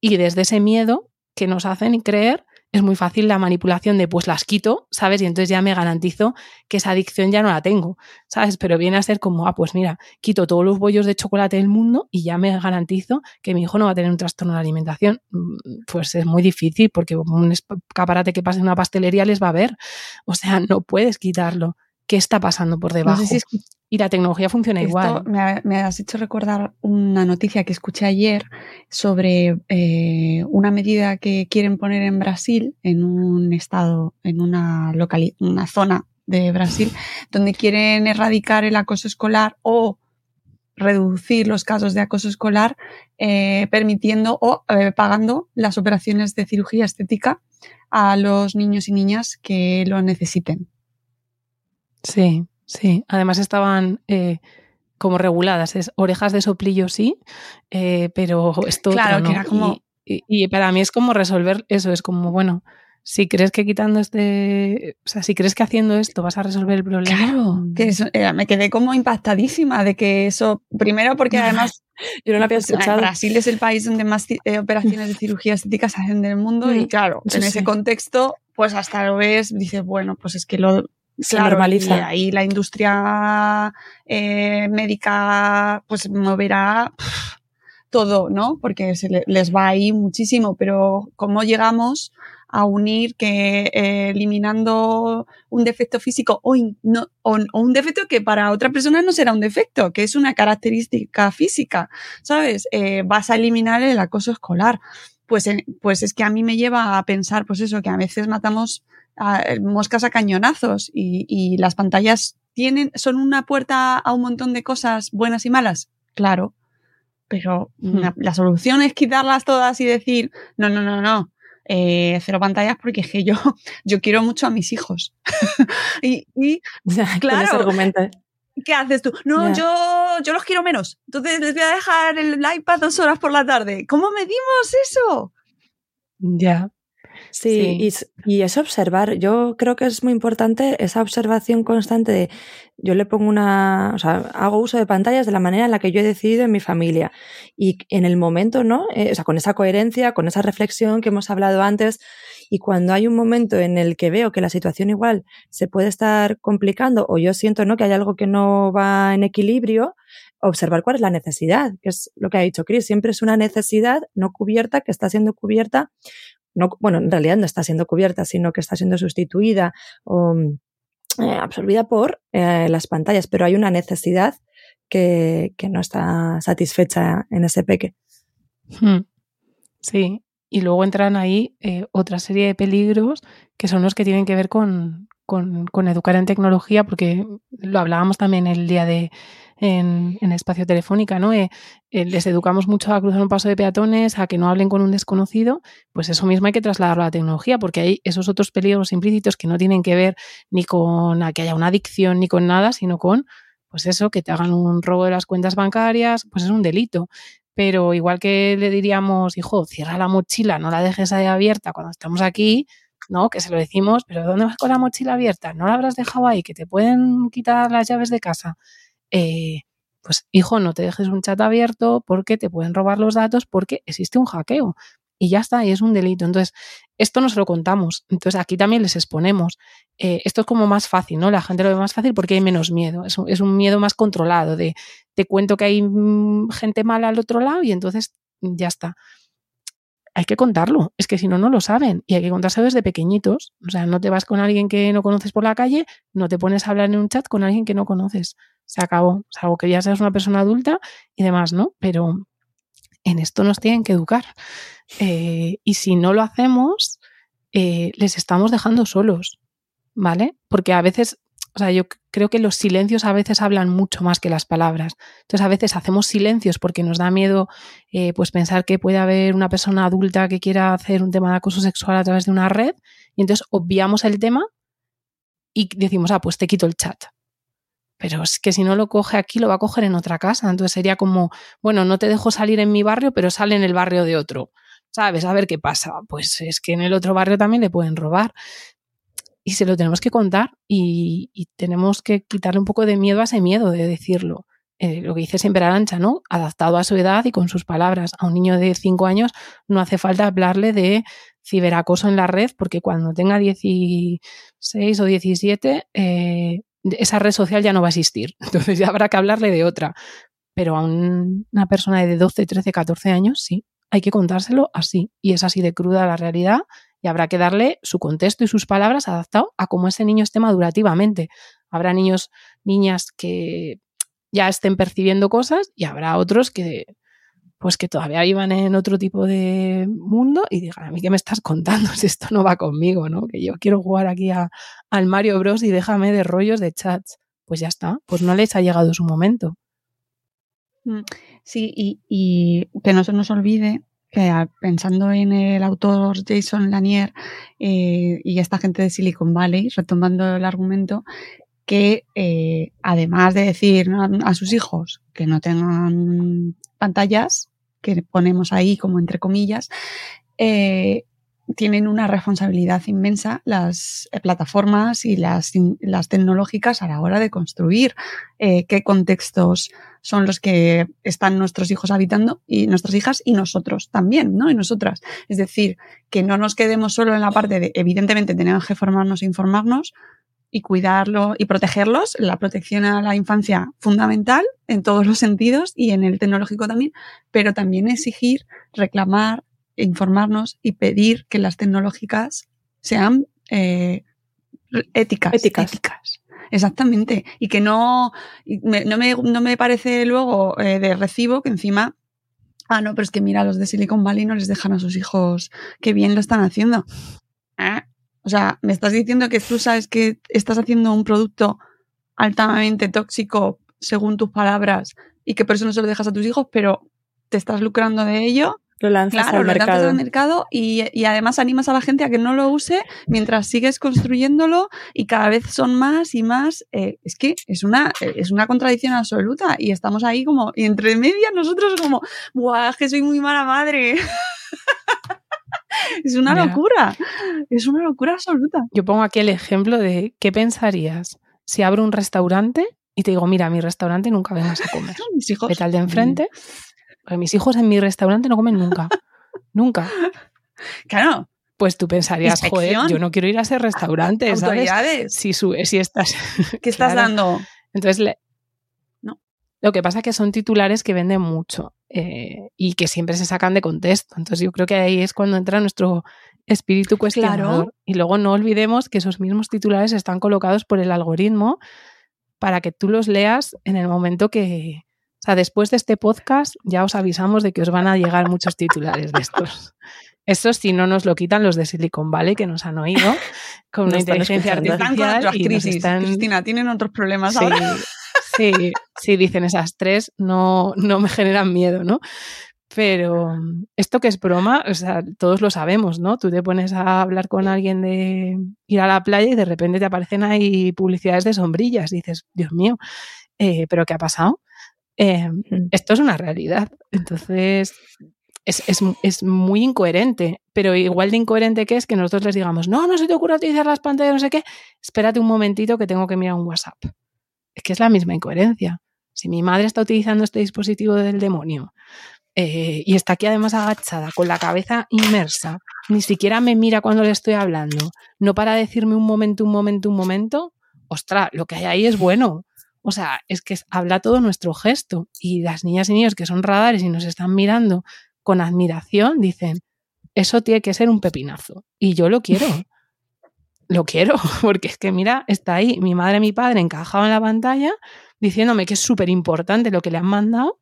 Y desde ese miedo que nos hacen creer, es muy fácil la manipulación de pues las quito, ¿sabes? Y entonces ya me garantizo que esa adicción ya no la tengo, ¿sabes? Pero viene a ser como, ah, pues mira, quito todos los bollos de chocolate del mundo y ya me garantizo que mi hijo no va a tener un trastorno de alimentación. Pues es muy difícil porque un escaparate que pase en una pastelería les va a ver. O sea, no puedes quitarlo. ¿Qué está pasando por debajo? No sé si y la tecnología funciona Esto igual. Me, ha- me has hecho recordar una noticia que escuché ayer sobre eh, una medida que quieren poner en Brasil, en un estado, en una, una zona de Brasil, donde quieren erradicar el acoso escolar o reducir los casos de acoso escolar, eh, permitiendo o eh, pagando las operaciones de cirugía estética a los niños y niñas que lo necesiten. Sí, sí. Además estaban eh, como reguladas. Es orejas de soplillo sí, eh, pero esto Claro, que era como- Y, y- y para mí es como resolver eso. Es como, bueno, si crees que quitando este... O sea, si crees que haciendo esto vas a resolver el problema... Claro, que eso, eh, me quedé como impactadísima de que eso, primero porque además Yo no lo había escuchado. Brasil es el país donde más eh, operaciones de cirugía estética se hacen del mundo y Mm, claro, en ese contexto, pues hasta lo ves, dices, bueno, pues es que lo Se claro, normaliza. y ahí la industria eh, médica pues moverá todo, ¿no? Porque se le- les va ahí muchísimo, pero ¿cómo llegamos a unir que eh, eliminando un defecto físico o, in- no- o- o un defecto que para otra persona no será un defecto, que es una característica física, ¿sabes? Eh, vas a eliminar el acoso escolar. Pues, pues es que a mí me lleva a pensar, pues eso, que a veces matamos a- moscas a cañonazos y, y las pantallas tienen, son una puerta a un montón de cosas buenas y malas. Claro, pero una- la solución es quitarlas todas y decir, no, no, no, no, eh, cero pantallas porque es que yo, yo quiero mucho a mis hijos. y, y, claro, argumento. ¿qué haces tú? No, yo, yo los quiero menos. Entonces les voy a dejar el iPad dos horas por la tarde. ¿Cómo medimos eso? Ya. Sí, Sí. Y, s- y es observar. Yo creo que es muy importante esa observación constante de yo le pongo una, o sea, hago uso de pantallas de la manera en la que yo he decidido en mi familia. Y en el momento, ¿no? Eh, o sea, con esa coherencia, con esa reflexión que hemos hablado antes. Y cuando hay un momento en el que veo que la situación igual se puede estar complicando o yo siento, ¿no? Que hay algo que no va en equilibrio, observar cuál es la necesidad, que es lo que ha dicho Chris. Siempre es una necesidad no cubierta que está siendo cubierta no, bueno, en realidad no está siendo cubierta, sino que está siendo sustituida o eh, absorbida por eh, las pantallas, pero hay una necesidad que, que no está satisfecha en ese peque. Hmm. Sí, y luego entran ahí eh, otra serie de peligros que son los que tienen que ver con, con, con educar en tecnología, porque lo hablábamos también el día de en, espacio telefónica, ¿no? Eh, eh, les educamos mucho a cruzar un paso de peatones, a que no hablen con un desconocido, pues eso mismo hay que trasladarlo a la tecnología, porque hay esos otros peligros implícitos que no tienen que ver ni con a que haya una adicción ni con nada, sino con, pues eso, que te hagan un robo de las cuentas bancarias, pues es un delito Pero igual que le diríamos, hijo, cierra la mochila, no la dejes ahí abierta cuando estamos aquí, ¿no? Que se lo decimos, pero ¿dónde vas con la mochila abierta? ¿No la habrás dejado ahí? Que te pueden quitar las llaves de casa. Eh, pues hijo, no te dejes un chat abierto porque te pueden robar los datos porque existe un hackeo. Y ya está, y es un delito. Entonces, esto no se lo contamos. Entonces, aquí también les exponemos. Eh, esto es como más fácil, ¿no? La gente lo ve más fácil porque hay menos miedo. Es un, es un miedo más controlado de te cuento que hay mm, gente mala al otro lado y entonces ya está hay que contarlo. Es que si no, no lo saben. Y hay que contarse desde pequeñitos. O sea, no te vas con alguien que no conoces por la calle, no te pones a hablar en un chat con alguien que no conoces. Se acabó. O sea, que ya seas una persona adulta y demás, ¿no? Pero en esto nos tienen que educar. Eh, y si no lo hacemos, eh, les estamos dejando solos. ¿Vale? Porque a veces o sea, yo creo que los silencios a veces hablan mucho más que las palabras. Entonces, a veces hacemos silencios porque nos da miedo eh, pues pensar que puede haber una persona adulta que quiera hacer un tema de acoso sexual a través de una red y entonces obviamos el tema y decimos, ah, pues te quito el chat. Pero es que si no lo coge aquí, lo va a coger en otra casa. Entonces sería como, bueno, no te dejo salir en mi barrio, pero sale en el barrio de otro. ¿Sabes? A ver qué pasa. Pues es que en el otro barrio también le pueden robar y se lo tenemos que contar y, tenemos que quitarle un poco de miedo a ese miedo de decirlo. Eh, lo que dice siempre Arancha, ¿no? Adaptado a su edad y con sus palabras. A un niño de 5 años no hace falta hablarle de ciberacoso en la red porque cuando tenga 16 o 17 eh, esa red social ya no va a existir. Entonces ya habrá que hablarle de otra. Pero a una persona de 12, 13, 14 años sí, hay que contárselo así. Y es así de cruda la realidad y habrá que darle su contexto y sus palabras adaptado a cómo ese niño esté madurativamente. Habrá niños, niñas que ya estén percibiendo cosas y habrá otros que pues que todavía vivan en otro tipo de mundo y digan, a mí qué me estás contando si esto no va conmigo, ¿no? Que yo quiero jugar aquí a, al Mario Bros y déjame de rollos de chats. Pues ya está, pues no les ha llegado su momento. Mm, sí, y, y que no se nos olvide pensando en el autor Jason Lanier eh, y esta gente de Silicon Valley, retomando el argumento, que eh, además de decir a sus hijos que no tengan pantallas, que ponemos ahí como entre comillas, eh, tienen una responsabilidad inmensa las eh, plataformas y las, las, tecnológicas a la hora de construir eh, qué contextos son los que están nuestros hijos habitando y nuestras hijas y nosotros también, ¿no? Y nosotras. Es decir, que no nos quedemos solo en la parte de, evidentemente, tenemos que formarnos e informarnos y cuidarlo y protegerlos. La protección a la infancia fundamental en todos los sentidos y en el tecnológico también, pero también exigir, reclamar, informarnos y pedir que las tecnológicas sean eh, éticas, éticas. Exactamente. Y que no, no, me, no, me, parece luego eh, de recibo que encima, ah, no, pero es que mira, los de Silicon Valley no les dejan a sus hijos qué bien lo están haciendo. ¿Eh? O sea, me estás diciendo que tú sabes que estás haciendo un producto altamente tóxico según tus palabras y que por eso no se lo dejas a tus hijos, pero te estás lucrando de ello. Lo lanzas claro, al lo mercado. lanzas al mercado y, y, además animas a la gente a que no lo use mientras sigues construyéndolo y cada vez son más y más. Eh, es que es una, es una contradicción absoluta y estamos ahí como, y entre medias nosotros como, ¡buah, es que soy muy mala madre! es una Mira. locura, es una locura absoluta. Yo pongo aquí el ejemplo de qué pensarías si abro un restaurante y te digo, mira, mi restaurante nunca vengas a comer. Mis hijos. Vete al de enfrente. Porque mis hijos en mi restaurante no comen nunca. nunca. Claro. Pues tú pensarías, Inspección. joder, yo no quiero ir a ese restaurante, ¿sabes? Si, su- si estás... ¿Qué estás Claro. dando? Entonces, le- No. lo que pasa es que son titulares que venden mucho eh, y que siempre se sacan de contexto. Entonces, yo creo que ahí es cuando entra nuestro espíritu cuestionador. Claro. Y luego no olvidemos que esos mismos titulares están colocados por el algoritmo para que tú los leas en el momento que... O sea, después de este podcast ya os avisamos de que os van a llegar muchos titulares de estos. Eso si no nos lo quitan los de Silicon Valley que nos han oído con una Nos inteligencia escuchando. Están con artificial otras y nos crisis. están Cristina, tienen otros problemas Sí, ahora. sí, sí, dicen esas tres, no, no me generan miedo, ¿no? Pero esto que es broma, o sea, todos lo sabemos, ¿no? Tú te pones a hablar con alguien de ir a la playa y de repente te aparecen ahí publicidades de sombrillas y dices, Dios mío, eh, ¿pero qué ha pasado? Eh, esto es una realidad. Entonces, es, es, es, muy incoherente, pero igual de incoherente que es que nosotros les digamos, no, no se te ocurre utilizar las pantallas, no sé qué, espérate un momentito que tengo que mirar un WhatsApp. Es que es la misma incoherencia. Si mi madre está utilizando este dispositivo del demonio eh, y está aquí además agachada, con la cabeza inmersa, ni siquiera me mira cuando le estoy hablando, no para decirme un momento, un momento, un momento, ostras, lo que hay ahí es bueno. O sea, es que habla todo nuestro gesto y las niñas y niños que son radares y nos están mirando con admiración dicen, eso tiene que ser un pepinazo. Y yo lo quiero. lo quiero, porque es que mira, está ahí mi madre y mi padre encajados en la pantalla diciéndome que es súper importante lo que le han mandado.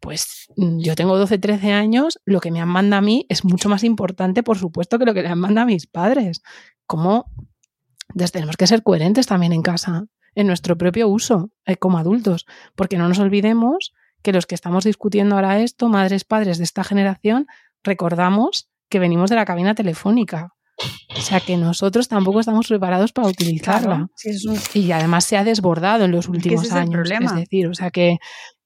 Pues mm, yo tengo 12, 13 años, lo que me han mandado a mí es mucho más importante, por supuesto, que lo que le han mandado a mis padres. ¿Cómo? Entonces tenemos que ser coherentes también en casa, en nuestro propio uso, eh, como adultos, porque no nos olvidemos que los que estamos discutiendo ahora esto, madres, padres de esta generación, recordamos que venimos de la cabina telefónica. O sea que nosotros tampoco estamos preparados para utilizarla. Y además se ha desbordado en los últimos años. Es decir, o sea que,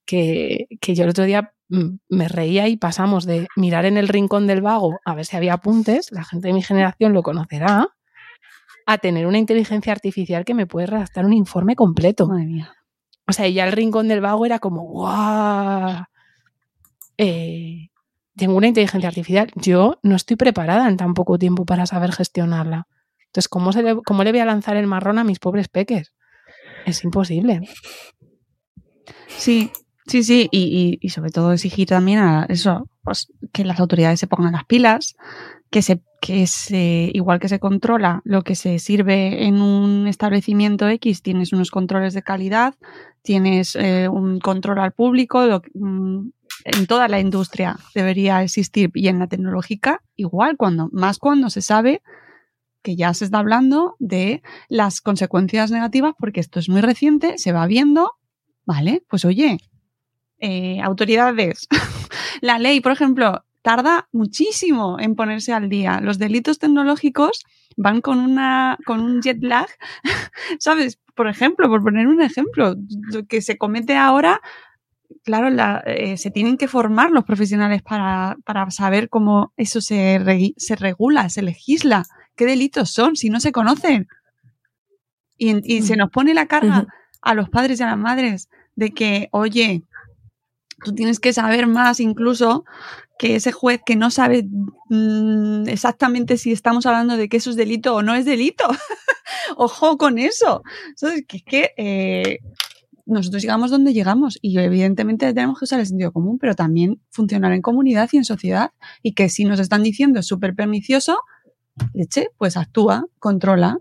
que, que, yo el otro día mm, me reía y pasamos de mirar en el rincón del vago a ver si había apuntes, la gente de mi generación lo conocerá, a tener una inteligencia artificial que me puede redactar un informe completo. Madre mía. O sea, ya el rincón del vago era como, ¡guau! Eh, tengo una inteligencia artificial. Yo no estoy preparada en tan poco tiempo para saber gestionarla. Entonces, ¿cómo, se le, cómo le voy a lanzar el marrón a mis pobres peques? Es imposible. Sí, sí, sí. Y, y, y sobre todo exigir también a eso, pues que las autoridades se pongan las pilas, que se, que se, igual que se controla lo que se sirve en un establecimiento X, tienes unos controles de calidad, tienes eh, un control al público, mm, en toda la industria debería existir y en la tecnológica igual, cuando, más cuando se sabe que ya se está hablando de las consecuencias negativas, porque esto es muy reciente, se va viendo, ¿vale? Pues oye, eh, autoridades, la ley, por ejemplo, tarda muchísimo en ponerse al día. Los delitos tecnológicos van con una con un jet lag, ¿sabes? Por ejemplo, por poner un ejemplo, lo que se comete ahora, claro, la, eh, se tienen que formar los profesionales para, para saber cómo eso se, re, se regula, se legisla, qué delitos son, si no se conocen. Y, y se nos pone la carga uh -huh. a los padres y a las madres de que, oye, tú tienes que saber más incluso que ese juez que no sabe mmm, exactamente si estamos hablando de que eso es delito o no es delito. Ojo con eso. ¿Sabes? Que eh, nosotros llegamos donde llegamos y evidentemente tenemos que usar el sentido común, pero también funcionar en comunidad y en sociedad. Y que si nos están diciendo es súper pernicioso, leche, pues actúa, controla.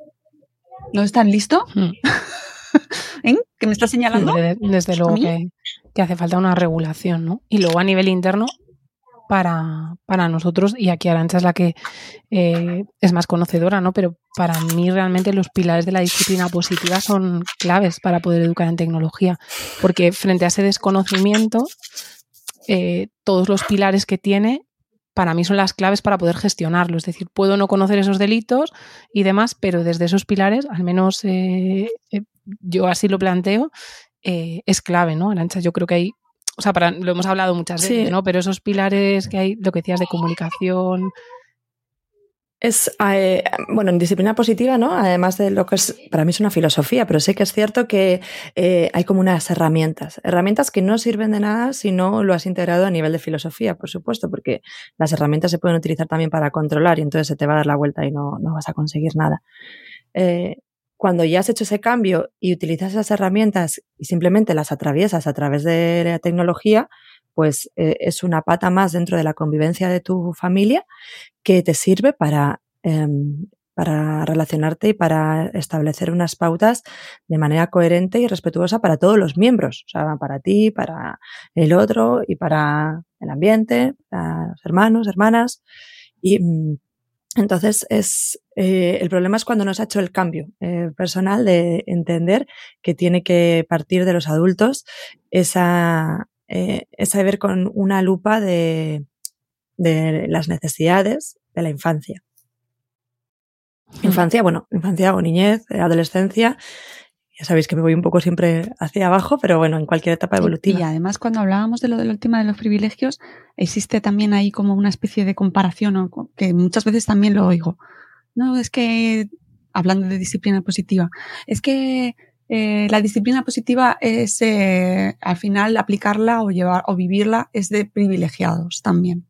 ¿No están listos? Hmm. ¿Eh? ¿Que me está señalando? Desde, desde luego que, que hace falta una regulación, ¿no? Y luego a nivel interno, para, para nosotros, y aquí Arancha es la que eh, es más conocedora, ¿no? Pero para mí realmente los pilares de la disciplina positiva son claves para poder educar en tecnología, porque frente a ese desconocimiento, eh, todos los pilares que tiene para mí son las claves para poder gestionarlo. Es decir, puedo no conocer esos delitos y demás, pero desde esos pilares, al menos eh, yo así lo planteo, es clave, ¿no? Arancha, yo creo que hay o sea, para, lo hemos hablado muchas veces, sí. ¿no? Pero esos pilares que hay, lo que decías de comunicación. Es, eh, bueno, en disciplina positiva, ¿no? Además de lo que es, para mí es una filosofía, pero sí que es cierto que eh, hay como unas herramientas, herramientas que no sirven de nada si no lo has integrado a nivel de filosofía, por supuesto, porque las herramientas se pueden utilizar también para controlar y entonces se te va a dar la vuelta y no, no vas a conseguir nada. Eh, cuando ya has hecho ese cambio y utilizas esas herramientas y simplemente las atraviesas a través de la tecnología, pues eh, es una pata más dentro de la convivencia de tu familia que te sirve para, eh, para relacionarte y para establecer unas pautas de manera coherente y respetuosa para todos los miembros, o sea, para ti, para el otro y para el ambiente, para los hermanos, hermanas. Y, mm, entonces, es, eh, el problema es cuando nos ha hecho el cambio eh, personal de entender que tiene que partir de los adultos esa, eh, esa ver con una lupa de, de las necesidades de la infancia. Infancia, bueno, infancia o niñez, adolescencia, Ya sabéis que me voy un poco siempre hacia abajo, pero bueno, en cualquier etapa evolutiva. Y, además, cuando hablábamos de lo del tema de los privilegios, existe también ahí como una especie de comparación, que muchas veces también lo oigo. No, es que, hablando de disciplina positiva, es que eh, la disciplina positiva es, eh, al final, aplicarla o llevar o vivirla es de privilegiados también.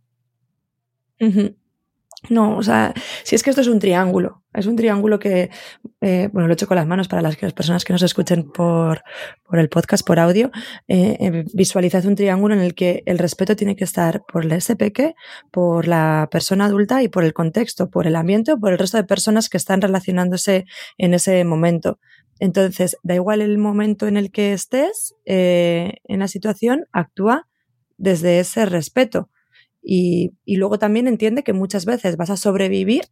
No, o sea, si es que esto es un triángulo, es un triángulo que, eh, bueno, lo he hecho con las manos para las, personas que nos escuchen por, por el podcast, por audio, eh, eh, visualizad un triángulo en el que el respeto tiene que estar por el SPQ, por la persona adulta y por el contexto, por el ambiente o por el resto de personas que están relacionándose en ese momento. Entonces, da igual el momento en el que estés en la situación, actúa desde ese respeto. Y, luego también entiende que muchas veces vas a sobrevivir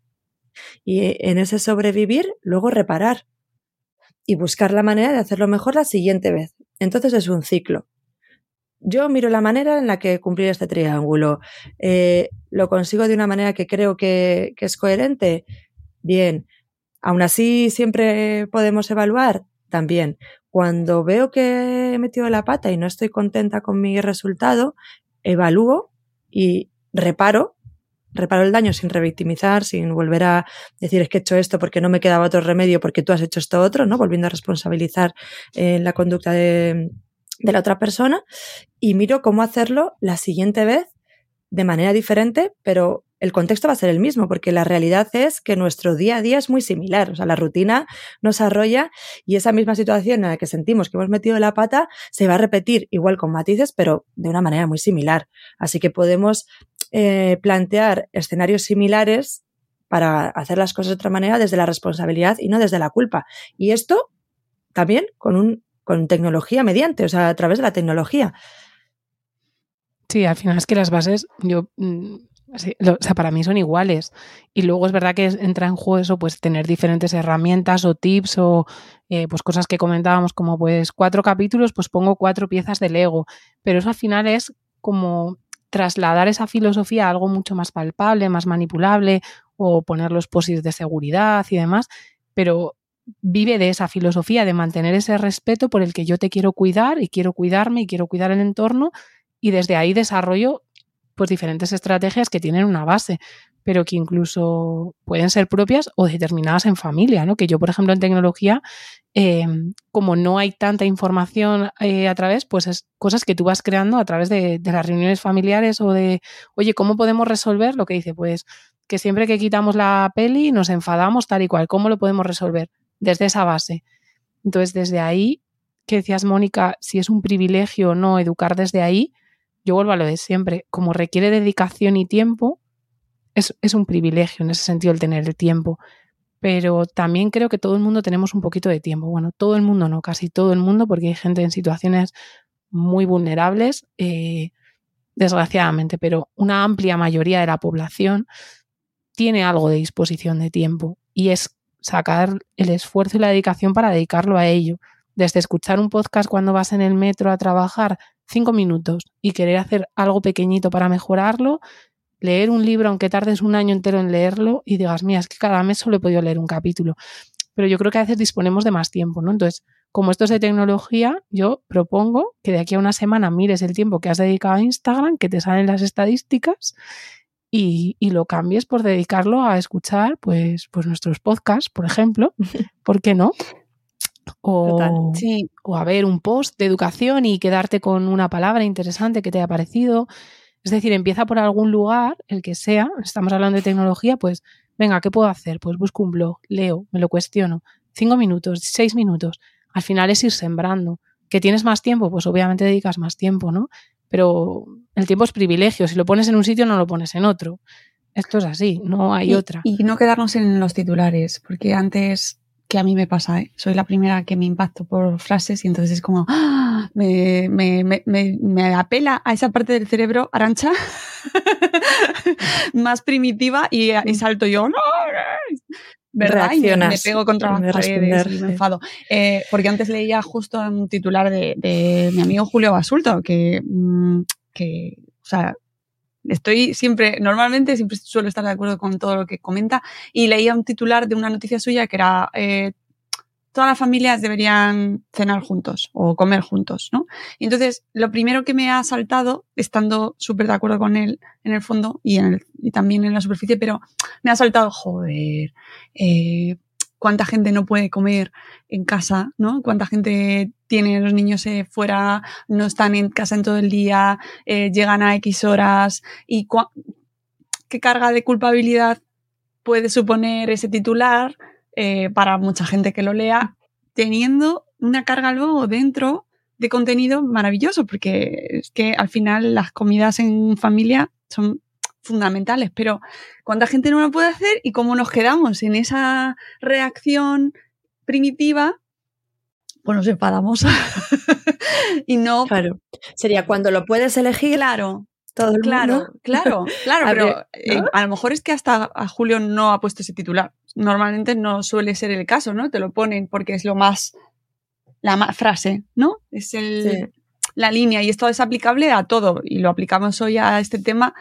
y en ese sobrevivir luego reparar y buscar la manera de hacerlo mejor la siguiente vez. Entonces es un ciclo. Yo miro la manera en la que cumplir este triángulo. Eh, ¿Lo consigo de una manera que creo que, que es coherente? Bien. Aún así, siempre podemos evaluar. También. Cuando veo que he metido la pata y no estoy contenta con mi resultado, evalúo y reparo, reparo el daño sin revictimizar, sin volver a decir es que he hecho esto porque no me quedaba otro remedio porque tú has hecho esto otro, ¿no? Volviendo a responsabilizar eh, la conducta de la otra persona y miro cómo hacerlo la siguiente vez de manera diferente, pero el contexto va a ser el mismo, porque la realidad es que nuestro día a día es muy similar. O sea, la rutina nos arrolla y esa misma situación en la que sentimos que hemos metido la pata se va a repetir igual con matices, pero de una manera muy similar. Así que podemos eh, plantear escenarios similares para hacer las cosas de otra manera desde la responsabilidad y no desde la culpa. Y esto también con un con tecnología mediante, o sea, a través de la tecnología. Sí, al final es que las bases, yo mm, o sea, para mí son iguales. Y luego es verdad que entra en juego eso, pues tener diferentes herramientas o tips o eh, pues cosas que comentábamos como pues cuatro capítulos, pues pongo cuatro piezas de Lego. Pero eso al final es como trasladar esa filosofía a algo mucho más palpable, más manipulable o poner los posits de seguridad y demás. Pero vive de esa filosofía de mantener ese respeto por el que yo te quiero cuidar y quiero cuidarme y quiero cuidar el entorno y desde ahí desarrollo pues diferentes estrategias que tienen una base, pero que incluso pueden ser propias o determinadas en familia, ¿no? Que yo, por ejemplo, en tecnología, em, como no hay tanta información eh, a través, pues es cosas que tú vas creando a través de, de, las reuniones familiares o de, oye, ¿cómo podemos resolver? Lo que dice, pues que siempre que quitamos la peli nos enfadamos tal y cual, ¿cómo lo podemos resolver? Desde esa base. Entonces, desde ahí, que decías, Mónica, si es un privilegio o no educar desde ahí, yo vuelvo a lo de siempre, como requiere dedicación y tiempo, es, un privilegio en ese sentido el tener el tiempo. Pero también creo que todo el mundo tenemos un poquito de tiempo. Bueno, todo el mundo no, casi todo el mundo, porque hay gente en situaciones muy vulnerables, eh, desgraciadamente, pero una amplia mayoría de la población tiene algo de disposición de tiempo y es sacar el esfuerzo y la dedicación para dedicarlo a ello. Desde escuchar un podcast cuando vas en el metro a trabajar cinco minutos y querer hacer algo pequeñito para mejorarlo, leer un libro, aunque tardes un año entero en leerlo y digas, mira, es que cada mes solo he podido leer un capítulo. Pero yo creo que a veces disponemos de más tiempo, ¿no? Entonces, como esto es de tecnología, yo propongo que de aquí a una semana mires el tiempo que has dedicado a Instagram, que te salen las estadísticas y, y, lo cambies por dedicarlo a escuchar pues, pues nuestros podcasts, por ejemplo. ¿Por qué no? O, o a ver un post de educación y quedarte con una palabra interesante que te haya parecido. Es decir, empieza por algún lugar, el que sea, estamos hablando de tecnología, pues venga, ¿qué puedo hacer? Pues busco un blog, leo, me lo cuestiono. Cinco minutos, seis minutos. Al final es ir sembrando. ¿Que tienes más tiempo? Pues obviamente dedicas más tiempo, ¿no? Pero el tiempo es privilegio. Si lo pones en un sitio, no lo pones en otro. Esto es así, no hay otra. Y no quedarnos en los titulares, porque antes que a mí me pasa, ¿eh? soy la primera que me impacto por frases y entonces es como, ¡ah! me, me, me, me, apela a esa parte del cerebro arancha más primitiva y, y, salto yo, ¡no! ¿Verdad? Y me, pego contra las paredes y me enfado. Eh, porque antes leía justo un titular de, de mi amigo Julio Basulto, que, mm, que, o sea, Estoy siempre, normalmente siempre suelo estar de acuerdo con todo lo que comenta y leía un titular de una noticia suya que era eh, todas las familias deberían cenar juntos o comer juntos, ¿no? Y entonces, lo primero que me ha saltado, estando súper de acuerdo con él en el fondo y, en el, y también en la superficie, pero me ha saltado, joder, eh, cuánta gente no puede comer en casa, ¿no? Cuánta gente tiene los niños eh, fuera, no están en casa en todo el día, eh, llegan a X horas y qué carga de culpabilidad puede suponer ese titular eh, para mucha gente que lo lea, teniendo una carga luego dentro de contenido maravilloso, porque es que al final las comidas en familia son fundamentales, pero cuánta gente no lo puede hacer y cómo nos quedamos en esa reacción primitiva, pues nos enfadamos. y no. Claro. Sería cuando lo puedes elegir. Claro. Todo el claro, mundo. claro, claro, pero eh, a lo mejor es que hasta a Julio no ha puesto ese titular normalmente no suele ser el caso, ¿no? Te lo ponen porque es lo más, la más frase, ¿no? Es el, la línea y esto es aplicable a todo y lo aplicamos hoy a este tema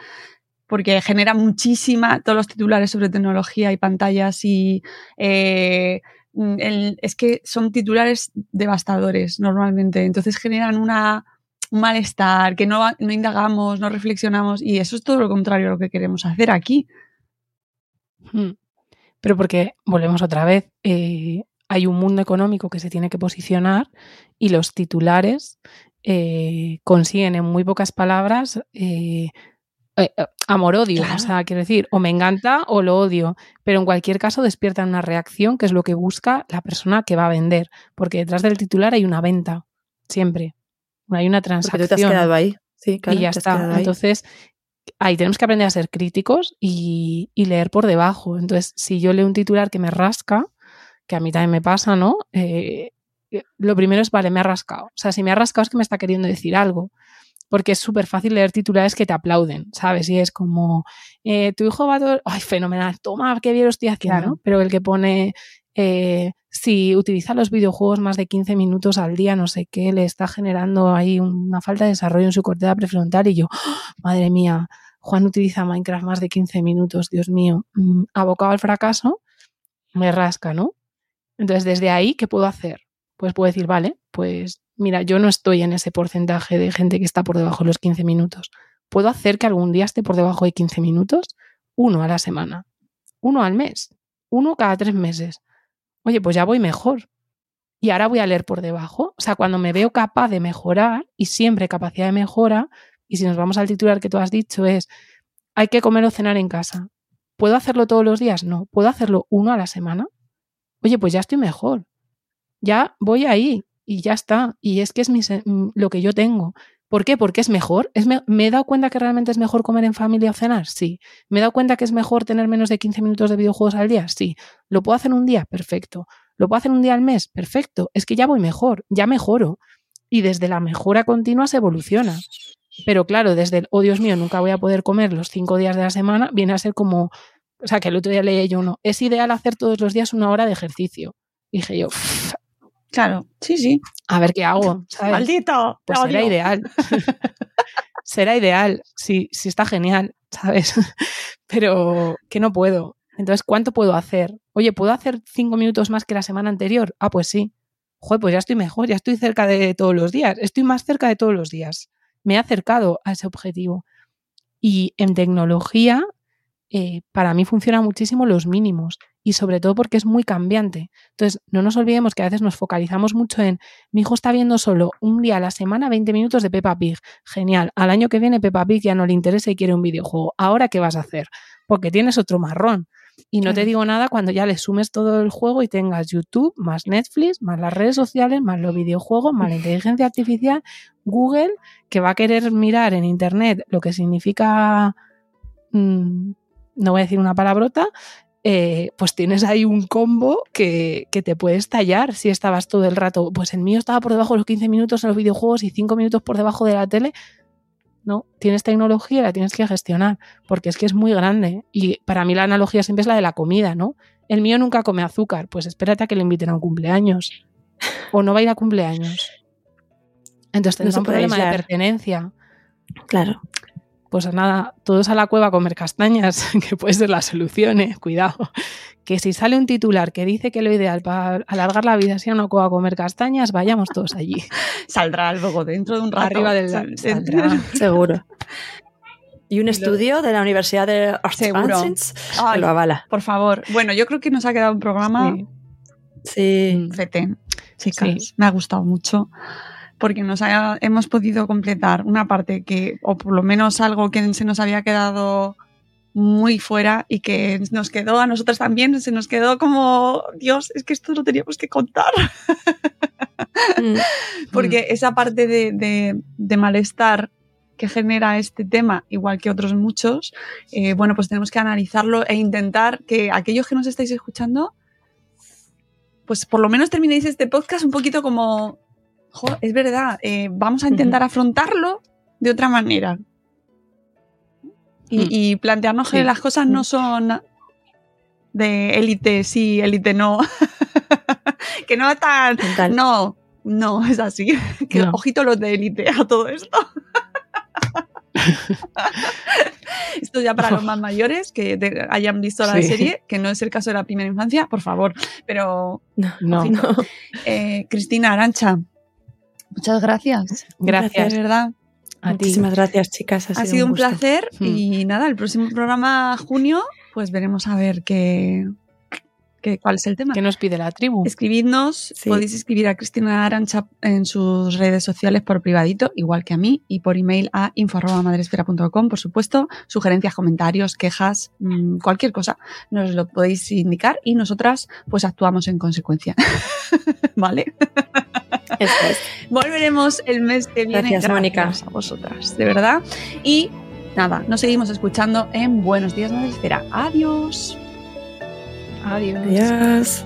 porque genera muchísima, todos los titulares sobre tecnología y pantallas y eh, es que son titulares devastadores normalmente, entonces generan una, un malestar, que no, no indagamos, no reflexionamos y eso es todo lo contrario a lo que queremos hacer aquí. Hmm pero porque, volvemos otra vez, eh, hay un mundo económico que se tiene que posicionar y los titulares eh, consiguen en muy pocas palabras eh, amor-odio. O sea, quiero decir, o me encanta o lo odio, pero en cualquier caso despiertan una reacción que es lo que busca la persona que va a vender, porque detrás del titular hay una venta, siempre. Hay una transacción. Porque tú te has quedado ahí. Sí, y ya está. Entonces, ahí tenemos que aprender a ser críticos y, leer por debajo. Entonces, si yo leo un titular que me rasca, que a mí también me pasa, ¿no? Eh, eh, lo primero es, vale, me ha rascado. O sea, si me ha rascado es que me está queriendo decir algo. Porque es súper fácil leer titulares que te aplauden, ¿sabes? Y es como, eh, tu hijo va a todo... ¡Ay, fenomenal! Toma, qué bien lo estoy haciendo, Pero el que pone, si utiliza los videojuegos más de 15 minutos al día, no sé qué, le está generando ahí una falta de desarrollo en su corteza prefrontal y yo, ¡oh! madre mía, Juan utiliza Minecraft más de 15 minutos, Dios mío, mm, abocado al fracaso, me rasca, ¿no? Entonces, desde ahí, ¿qué puedo hacer? Pues puedo decir, vale, pues mira, yo no estoy en ese porcentaje de gente que está por debajo de los 15 minutos. ¿Puedo hacer que algún día esté por debajo de 15 minutos? Uno a la semana, uno al mes, uno cada tres meses oye, pues ya voy mejor. Y ahora voy a leer por debajo. O sea, cuando me veo capaz de mejorar y siempre capacidad de mejora, y si nos vamos al titular que tú has dicho es, hay que comer o cenar en casa. ¿Puedo hacerlo todos los días? No. ¿Puedo hacerlo uno a la semana? Oye, pues ya estoy mejor. Ya voy ahí y ya está. Y es que es mi, lo que yo tengo. ¿Por qué? Porque es mejor. ¿Es me, he dado cuenta que realmente es mejor comer en familia o cenar? Sí. ¿Me he dado cuenta que es mejor tener menos de 15 minutos de videojuegos al día? Sí. ¿Lo puedo hacer un día? Perfecto. ¿Lo puedo hacer un día al mes? Perfecto. Es que ya voy mejor, ya mejoro. Y desde la mejora continua se evoluciona. Pero claro, desde el, oh Dios mío, nunca voy a poder comer los cinco días de la semana, viene a ser como, o sea, que el otro día leí yo uno, es ideal hacer todos los días una hora de ejercicio. dije yo, Claro, sí, sí. A ver qué hago. ¿sabes? Maldito. Pues será ideal. será ideal. Sí, sí está genial, ¿sabes? Pero que no puedo. Entonces, ¿cuánto puedo hacer? Oye, ¿puedo hacer cinco minutos más que la semana anterior? Ah, pues sí. Joder, pues ya estoy mejor, ya estoy cerca de todos los días. Estoy más cerca de todos los días. Me he acercado a ese objetivo. Y en tecnología, eh, para mí funcionan muchísimo los mínimos y sobre todo porque es muy cambiante. Entonces, no nos olvidemos que a veces nos focalizamos mucho en mi hijo está viendo solo un día a la semana 20 minutos de Peppa Pig. Genial. Al año que viene Peppa Pig ya no le interesa y quiere un videojuego. ¿Ahora qué vas a hacer? Porque tienes otro marrón. Y no te digo nada cuando ya le sumes todo el juego y tengas YouTube, más Netflix, más las redes sociales, más los videojuegos, más la inteligencia artificial, Google, que va a querer mirar en Internet lo que significa, mm, no voy a decir una palabrota, eh, pues tienes ahí un combo que, te puede estallar si estabas todo el rato. Pues el mío estaba por debajo de los 15 minutos en los videojuegos y 5 minutos por debajo de la tele. No, tienes tecnología y la tienes que gestionar, porque es que es muy grande. Y para mí la analogía siempre es la de la comida, ¿no? El mío nunca come azúcar, pues espérate a que le inviten a un cumpleaños. O no va a ir a cumpleaños. Entonces tenemos un problema de pertenencia. Claro. Pues nada, todos a la cueva a comer castañas, que puede ser la solución, ¿eh? cuidado. Que si sale un titular que dice que lo ideal para alargar la vida sea una cueva a comer castañas, vayamos todos allí. Saldrá luego dentro de un rato. Arriba del Sal- saldrá. Seguro. Y un estudio de la Universidad de. Wisconsin Ay, lo avala. Por favor. Bueno, yo creo que nos ha quedado un programa Sí. Sí. chicas. Sí. Me ha gustado mucho. Porque nos hemos podido completar una parte que, o por lo menos algo que se nos había quedado muy fuera y que nos quedó a nosotras también, se nos quedó como, Dios, es que esto lo teníamos que contar. Mm. Porque esa parte de, de- de malestar que genera este tema, igual que otros muchos, eh, bueno, pues tenemos que analizarlo e intentar que aquellos que nos estáis escuchando, pues por lo menos terminéis este podcast un poquito como, "Jo, es verdad, eh, vamos a intentar afrontarlo de otra manera. Y, Mm. y plantearnos que las cosas no son de élite sí, élite no. que no tan... Total. No, no, es así. Que No. ojito los de élite a todo esto. Esto ya para los más mayores que te- hayan visto la Sí. serie, que no es el caso de la primera infancia, por favor. Pero, No. No. Eh, Cristina Arancha, muchas gracias. gracias De verdad. a ti. Muchísimas gracias, chicas. Ha sido un gusto. placer Hmm. y nada, el próximo programa junio, pues veremos a ver qué, qué- cuál es el tema. ¿Qué nos pide la tribu? Escribidnos, Sí. podéis escribir a Cristina Arancha en sus redes sociales por privadito, igual que a mí, y por email a info.madresfera.com, por supuesto. Sugerencias, comentarios, quejas, mm, cualquier cosa, nos lo podéis indicar y nosotras pues actuamos en consecuencia. ¿Vale? Eso es. Volveremos el mes que viene. Gracias, Mónica. a vosotras, de verdad. Y nada, nos seguimos escuchando en Buenos Días Madresfera. Adiós. Adiós. Adiós.